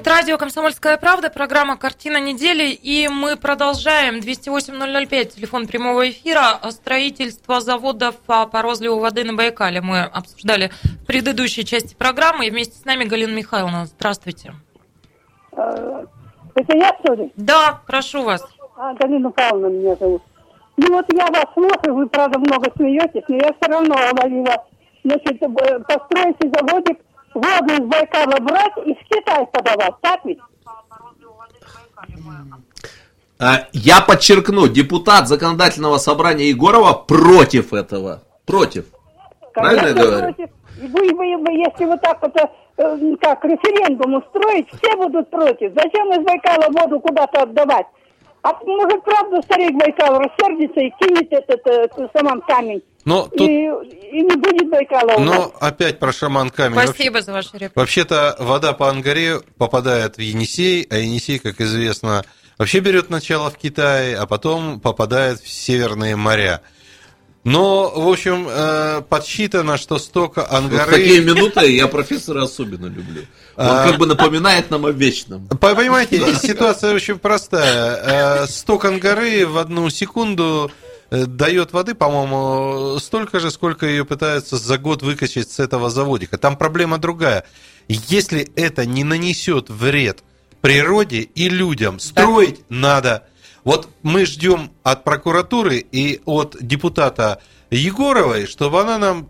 Это радио «Комсомольская правда», программа «Картина недели», и мы продолжаем. 208-005, телефон прямого эфира, строительство заводов а, по розливу воды на Байкале. Мы обсуждали в предыдущей части программы, и вместе с нами Галина Михайловна. Здравствуйте. Это я, что ли? Да, прошу вас. А, Галина Павловна меня зовут. Ну вот я вас слушаю, вы, правда, много смеетесь, но я все равно ловила. Значит, э, построите заводик, воду из Байкала брать и в Китай подавать, так ведь? А, Я подчеркну, депутат законодательного собрания Егорова против этого. Против. Правильно я говорю? против. И Вы, вы, вы, если вот так вот, э, как референдум устроить, все будут против. Зачем из Байкала воду куда-то отдавать? А может, правда, старик Байкал рассердится и кинет этот, э, этот самом камень. Но И, тут, и не будет Байкала но опять про шаман камень. Вообще- Спасибо за вашу реплику. Вообще-то вода по Ангаре попадает в Енисей, а Енисей, как известно, вообще берет начало в Китае, а потом попадает в северные моря. Но, в общем, э, подсчитано, что столько Вот ангары... в такие минуты я профессора особенно люблю. Он А. как бы напоминает нам о вечном. По- Понимаете, ситуация очень простая. Э, Сток ангары в одну секунду дает воды, по-моему, столько же, сколько ее пытаются за год выкачать с этого заводика. Там проблема другая. Если это не нанесет вред природе и людям, строить надо. Вот мы ждем от прокуратуры и от депутата Егоровой, чтобы она нам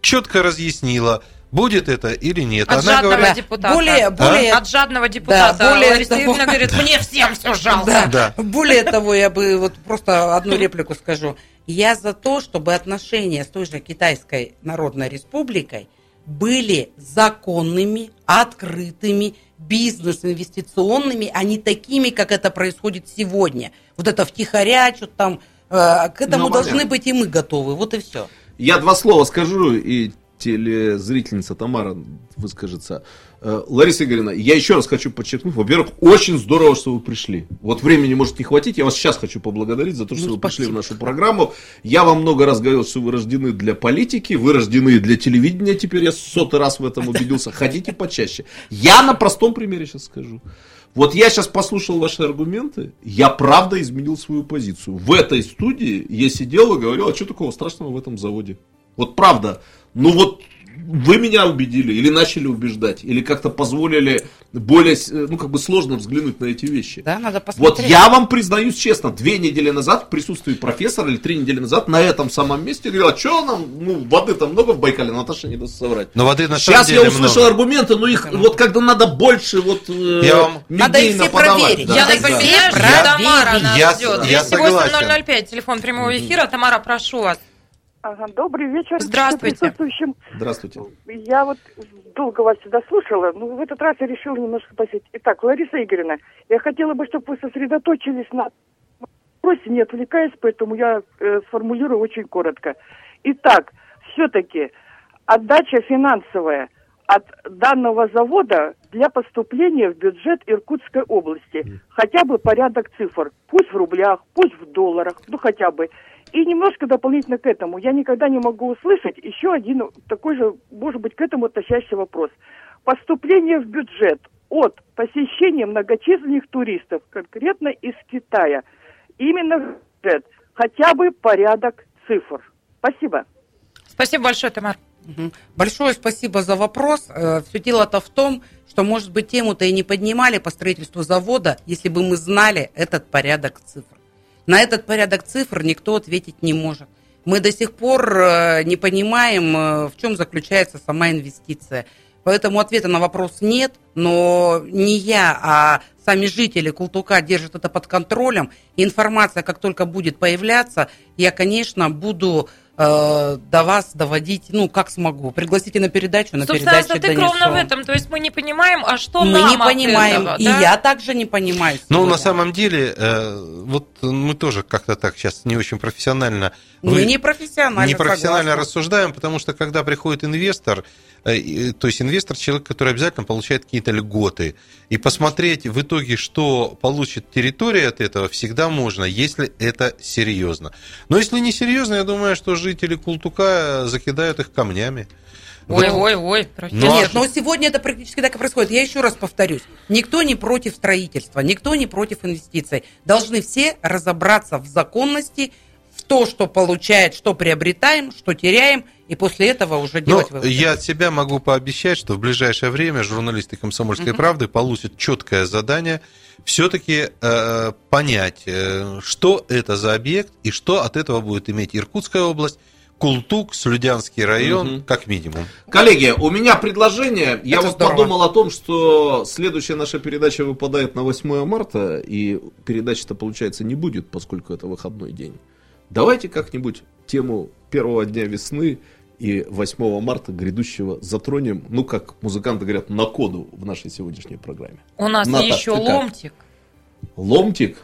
четко разъяснила, будет это или нет. От Она жадного говорит- депутата. Более- более- От жадного депутата. Да, более того- говорит, [LAUGHS] мне всем все жалко. Да. Да. Более того, я бы вот просто одну реплику скажу. Я за то, чтобы отношения с той же Китайской Народной Республикой были законными, открытыми, бизнес-инвестиционными, а не такими, как это происходит сегодня. Вот это втихаря, что там, э, к этому Ну, должны понятно. быть и мы готовы. Вот и все. Я два слова скажу, и телезрительница Тамара выскажется. Э, Лариса Игоревна, я еще раз хочу подчеркнуть, во-первых, очень здорово, что вы пришли. Вот времени может не хватить, я вас сейчас хочу поблагодарить за то, что Ну, вы пришли в нашу программу. Я вам много раз говорил, что вы рождены для политики, вы рождены для телевидения, теперь я сотый раз в этом убедился. Хотите почаще. Я на простом примере сейчас скажу. Вот я сейчас послушал ваши аргументы, я правда изменил свою позицию. В этой студии я сидел и говорил, а что такого страшного в этом заводе? Вот правда. Ну вот вы меня убедили, или начали убеждать, или как-то позволили более, э, ну как бы сложно взглянуть на эти вещи. Да, надо Вот посмотреть. я вам признаюсь честно, две недели назад в присутствии профессора или три недели назад на этом самом месте говорил, а что нам, ну воды там много в Байкале, Наташа не даст соврать. Но воды на самом Сейчас деле я услышал много. аргументы, но их вот когда надо больше вот э, Я вам- Надо их все проверить. Да. Я Да, напоминаю, что да. Тамара нас Я- ждет. я согласен. 208-005, телефон прямого эфира. Тамара, прошу вас. Ага, добрый вечер Здравствуйте. присутствующим. Здравствуйте. Я вот долго вас сюда слушала, но в этот раз я решила немножко посетить. Итак, Лариса Игоревна, я хотела бы, чтобы вы сосредоточились на вопросе, не отвлекаясь, поэтому я э, сформулирую очень коротко. Итак, все-таки отдача финансовая от данного завода для поступления в бюджет Иркутской области. Хотя бы порядок цифр. Пусть в рублях, пусть в долларах, ну хотя бы. И немножко дополнительно к этому. Я никогда не могу услышать еще один такой же, может быть, к этому относящийся вопрос. Поступление в бюджет от посещения многочисленных туристов, конкретно из Китая. Именно в бюджет. Хотя бы порядок цифр. Спасибо. Спасибо большое, Тамара. Мгм. Большое спасибо за вопрос. Все дело-то в том, что, может быть, тему-то и не поднимали по строительству завода, если бы мы знали этот порядок цифр. На этот порядок цифр никто ответить не может. Мы до сих пор э, не понимаем, э, в чем заключается сама инвестиция. Поэтому ответа на вопрос нет, но не я, а сами жители Култука держат это под контролем. Информация, как только будет появляться, я, конечно, буду э, до вас доводить, ну, как смогу. Пригласите на передачу, на Собственно, передаче затык донесу. ровно в этом. То есть мы не понимаем, а что Мы нам не от понимаем, этого, и да? я также не понимаю. Ну, сегодня. на самом деле, э, вот мы тоже как-то так сейчас не очень профессионально... Мы не профессионально, непрофессионально согласна. рассуждаем, потому что когда приходит инвестор, э, то есть инвестор человек, который обязательно получает какие-то льготы, и посмотреть в итоге, что получит территория от этого, всегда можно, если это серьезно. Но если не серьезно, я думаю, что жители Култука закидают их камнями. Ой, ой, ой, профессор. Ну, а Нет, но сегодня это практически так и происходит. Я еще раз повторюсь. Никто не против строительства, никто не против инвестиций. Должны все разобраться в законности, то, что получает, что приобретаем, что теряем, и после этого уже Но делать выводы. я от себя могу пообещать, что в ближайшее время журналисты «Комсомольской Мгм. правды» получат четкое задание все-таки э, понять, э, что это за объект и что от этого будет иметь Иркутская область, Култук, Слюдянский район, Мгм. как минимум. Коллеги, у меня предложение. Я Это вот здорово. подумал о том, что следующая наша передача выпадает на 8 марта, и передачи-то, получается, не будет, поскольку это выходной день. Давайте как-нибудь тему первого дня весны и 8 марта грядущего затронем, ну, как музыканты говорят, на коду в нашей сегодняшней программе. У нас Наташ, еще как? ломтик. Ломтик?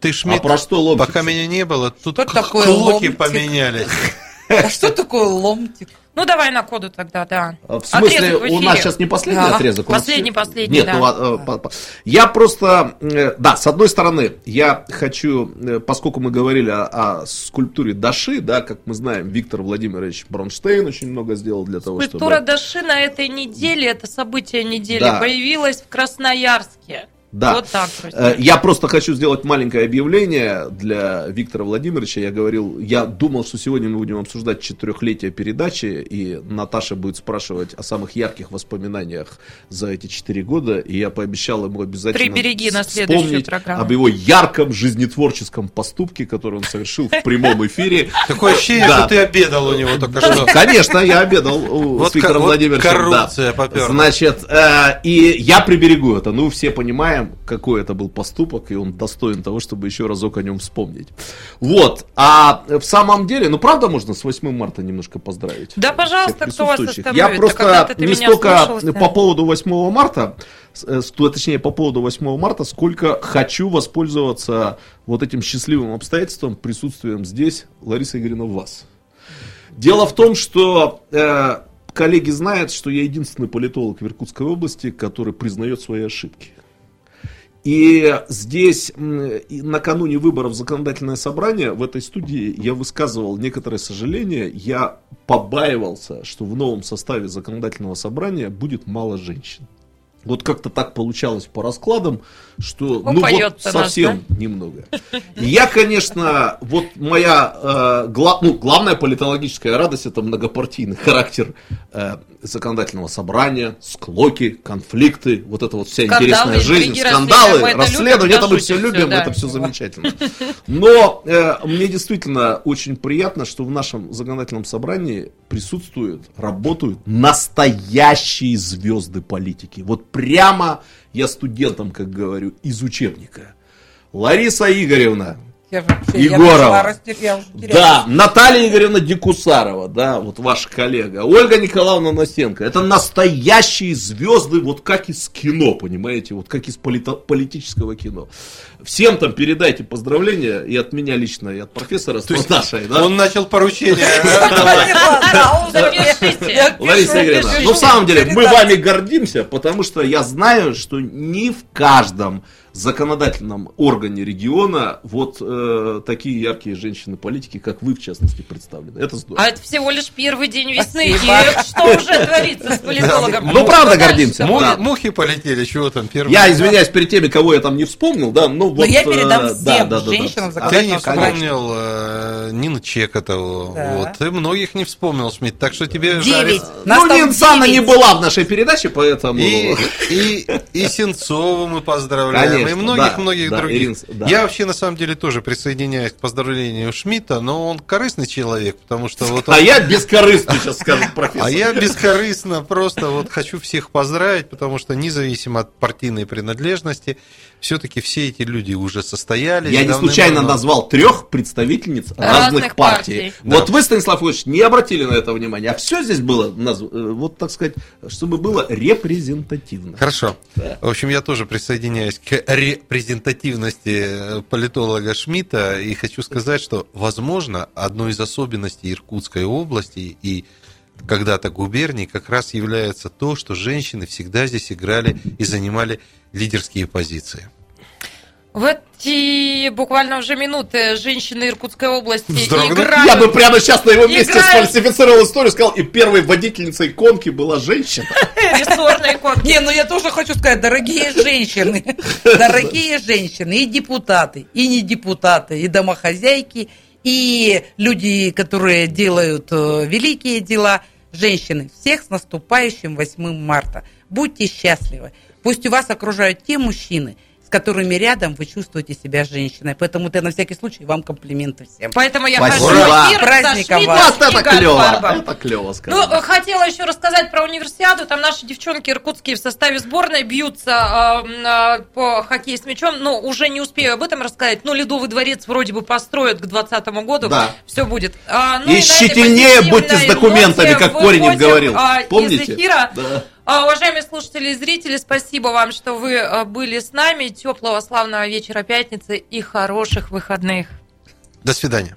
Ты, Шмидт, А про что ломтик? пока меня не было, тут Что [LAUGHS] такое клоки ломтик? поменялись. [LAUGHS] А что такое ломтик? Ну, давай на коду тогда, да. А, В смысле, Отрезок в у нас сейчас не последний Да. отрезок? нас Последний, последний, Нет, да. ну, а, а, я просто, э, да, с одной стороны, я хочу, э, поскольку мы говорили о, о скульптуре Даши, да, как мы знаем, Виктор Владимирович Бронштейн очень много сделал для того, Культура чтобы... Даши на этой неделе, это событие недели, Да. появилась в Красноярске. Да. Вот так. Э, Я просто хочу сделать маленькое объявление для Виктора Владимировича. Я говорил, я думал, что сегодня мы будем обсуждать четырехлетие передачи, и Наташа будет спрашивать о самых ярких воспоминаниях за эти четыре года, и я пообещал ему обязательно Прибереги на следующую вспомнить программу. об его ярком жизнетворческом поступке, который он совершил в прямом эфире. Такое ощущение, Да. что ты обедал у него только что. Конечно, я обедал у, с Виктором вот Владимировичем. коррупция да. попёрла. Значит, э, и я приберегу это. Ну, все понимаем, какой это был поступок, и он достоин того, чтобы еще разок о нем вспомнить. Вот. А в самом деле, ну, правда, можно с 8 марта немножко поздравить? Да, пожалуйста, кто вас остановит? Я просто не столько по поводу 8 марта, э, точнее, по поводу 8 марта, сколько хочу воспользоваться вот этим счастливым обстоятельством, присутствием здесь, Лариса Игоревна, вас. Дело в том, что э, коллеги знают, что я единственный политолог в Иркутской области, который признает свои ошибки. И здесь накануне выборов в законодательное собрание в этой студии я высказывал некоторое сожаление. Я побаивался, что в новом составе законодательного собрания будет мало женщин. Вот как-то так получалось по раскладам, что ну вот Упоётся нас, совсем немного. Я, конечно, вот моя э, гла- ну, главная политологическая радость это многопартийный характер э, законодательного собрания, склоки, конфликты, вот это вот вся Скандалы, интересная жизнь, скандалы, расследования. Это мы да, все любим, да. это все замечательно. Но э, мне действительно очень приятно, что в нашем законодательном собрании присутствуют, работают настоящие звезды политики. Вот прямо я студентам, как говорю, из учебника. Лариса Игоревна, Я вообще, я Егорова. начала растеря- я уже теряюсь. да, Наталья Игоревна Декусарова, да, вот ваша коллега, Ольга Николаевна Носенко, это настоящие звезды, вот как из кино, понимаете, вот как из полито- политического кино. Всем там передайте поздравления и от меня лично, и от профессора с Наташей, да. Он начал поручение. Лариса Игоревна, ну в самом деле мы вами гордимся, потому что я знаю, что не в каждом законодательном органе региона вот э, такие яркие женщины-политики, как вы, в частности, представлены. Это здорово. А это всего лишь первый день весны. Спасибо. И что уже творится с политологом? Ну, правда, гордимся. Мухи полетели, чего там первый? Я извиняюсь перед теми, кого я там не вспомнил, да, ну вот... я э, передам да, всем женщинам Ты законодательного не вспомнил э, Нину Чекотову. Вот. Ты многих не вспомнил, Шмидт. Так что тебе Девять. Ну, Нина не была в нашей передаче, поэтому... И, и, и Сенцову мы поздравляем, Конечно, и многих-многих да, многих да, других. Ирин, да. Я вообще на самом деле тоже присоединяюсь к поздравлению Шмидта, но он корыстный человек, потому что вот он... А я бескорыстный, сейчас скажет профессор. А я бескорыстно просто вот хочу всех поздравить, потому что независимо от партийной принадлежности, все-таки все эти люди уже состоялись. Я не случайно назвал трех представительниц разных, Разных партий. партий. Вот вы, Станислав Ильич, не обратили на это внимания, а все здесь было, наз- э, вот так сказать, чтобы было репрезентативно. Хорошо. В общем, я тоже присоединяюсь к репрезентативности э, политолога Шмидта и хочу сказать, что, возможно, одной из особенностей Иркутской области и когда-то губернии как раз является то, что женщины всегда здесь играли и занимали лидерские позиции. В эти буквально уже минуты женщины Иркутской области Вздрогнут. играют. Я бы прямо сейчас на его месте Играет. сфальсифицировал историю, сказал, и первой водительницей конки была женщина. [LAUGHS] Рессорные конки. Не, ну я тоже хочу сказать, дорогие [LAUGHS] женщины, дорогие женщины, и депутаты, и не депутаты, и домохозяйки, и люди, которые делают э, великие дела, женщины, всех с наступающим 8 марта. Будьте счастливы. Пусть у вас окружают те мужчины, с которыми рядом вы чувствуете себя женщиной. Поэтому ты на всякий случай вам комплименты всем. Поэтому я Спасибо. хожу в эфир праздником вас. Вот и это клево, это клево, Ну, сказано. э, хотела еще рассказать про универсиаду. Там наши девчонки иркутские в составе сборной бьются э, э, по хоккею с мячом. Ну, уже не успею об этом рассказать. Но Ледовый дворец вроде бы построят к 2020 году. Да. Все будет. А, ну, И позитивной будьте с документами, как Коренев говорил. а, Из Помните? эфира. Да. А, уважаемые слушатели и зрители, спасибо вам, что вы э, были с нами. Теплого славного вечера пятницы и хороших выходных. До свидания.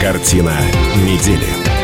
Картина недели.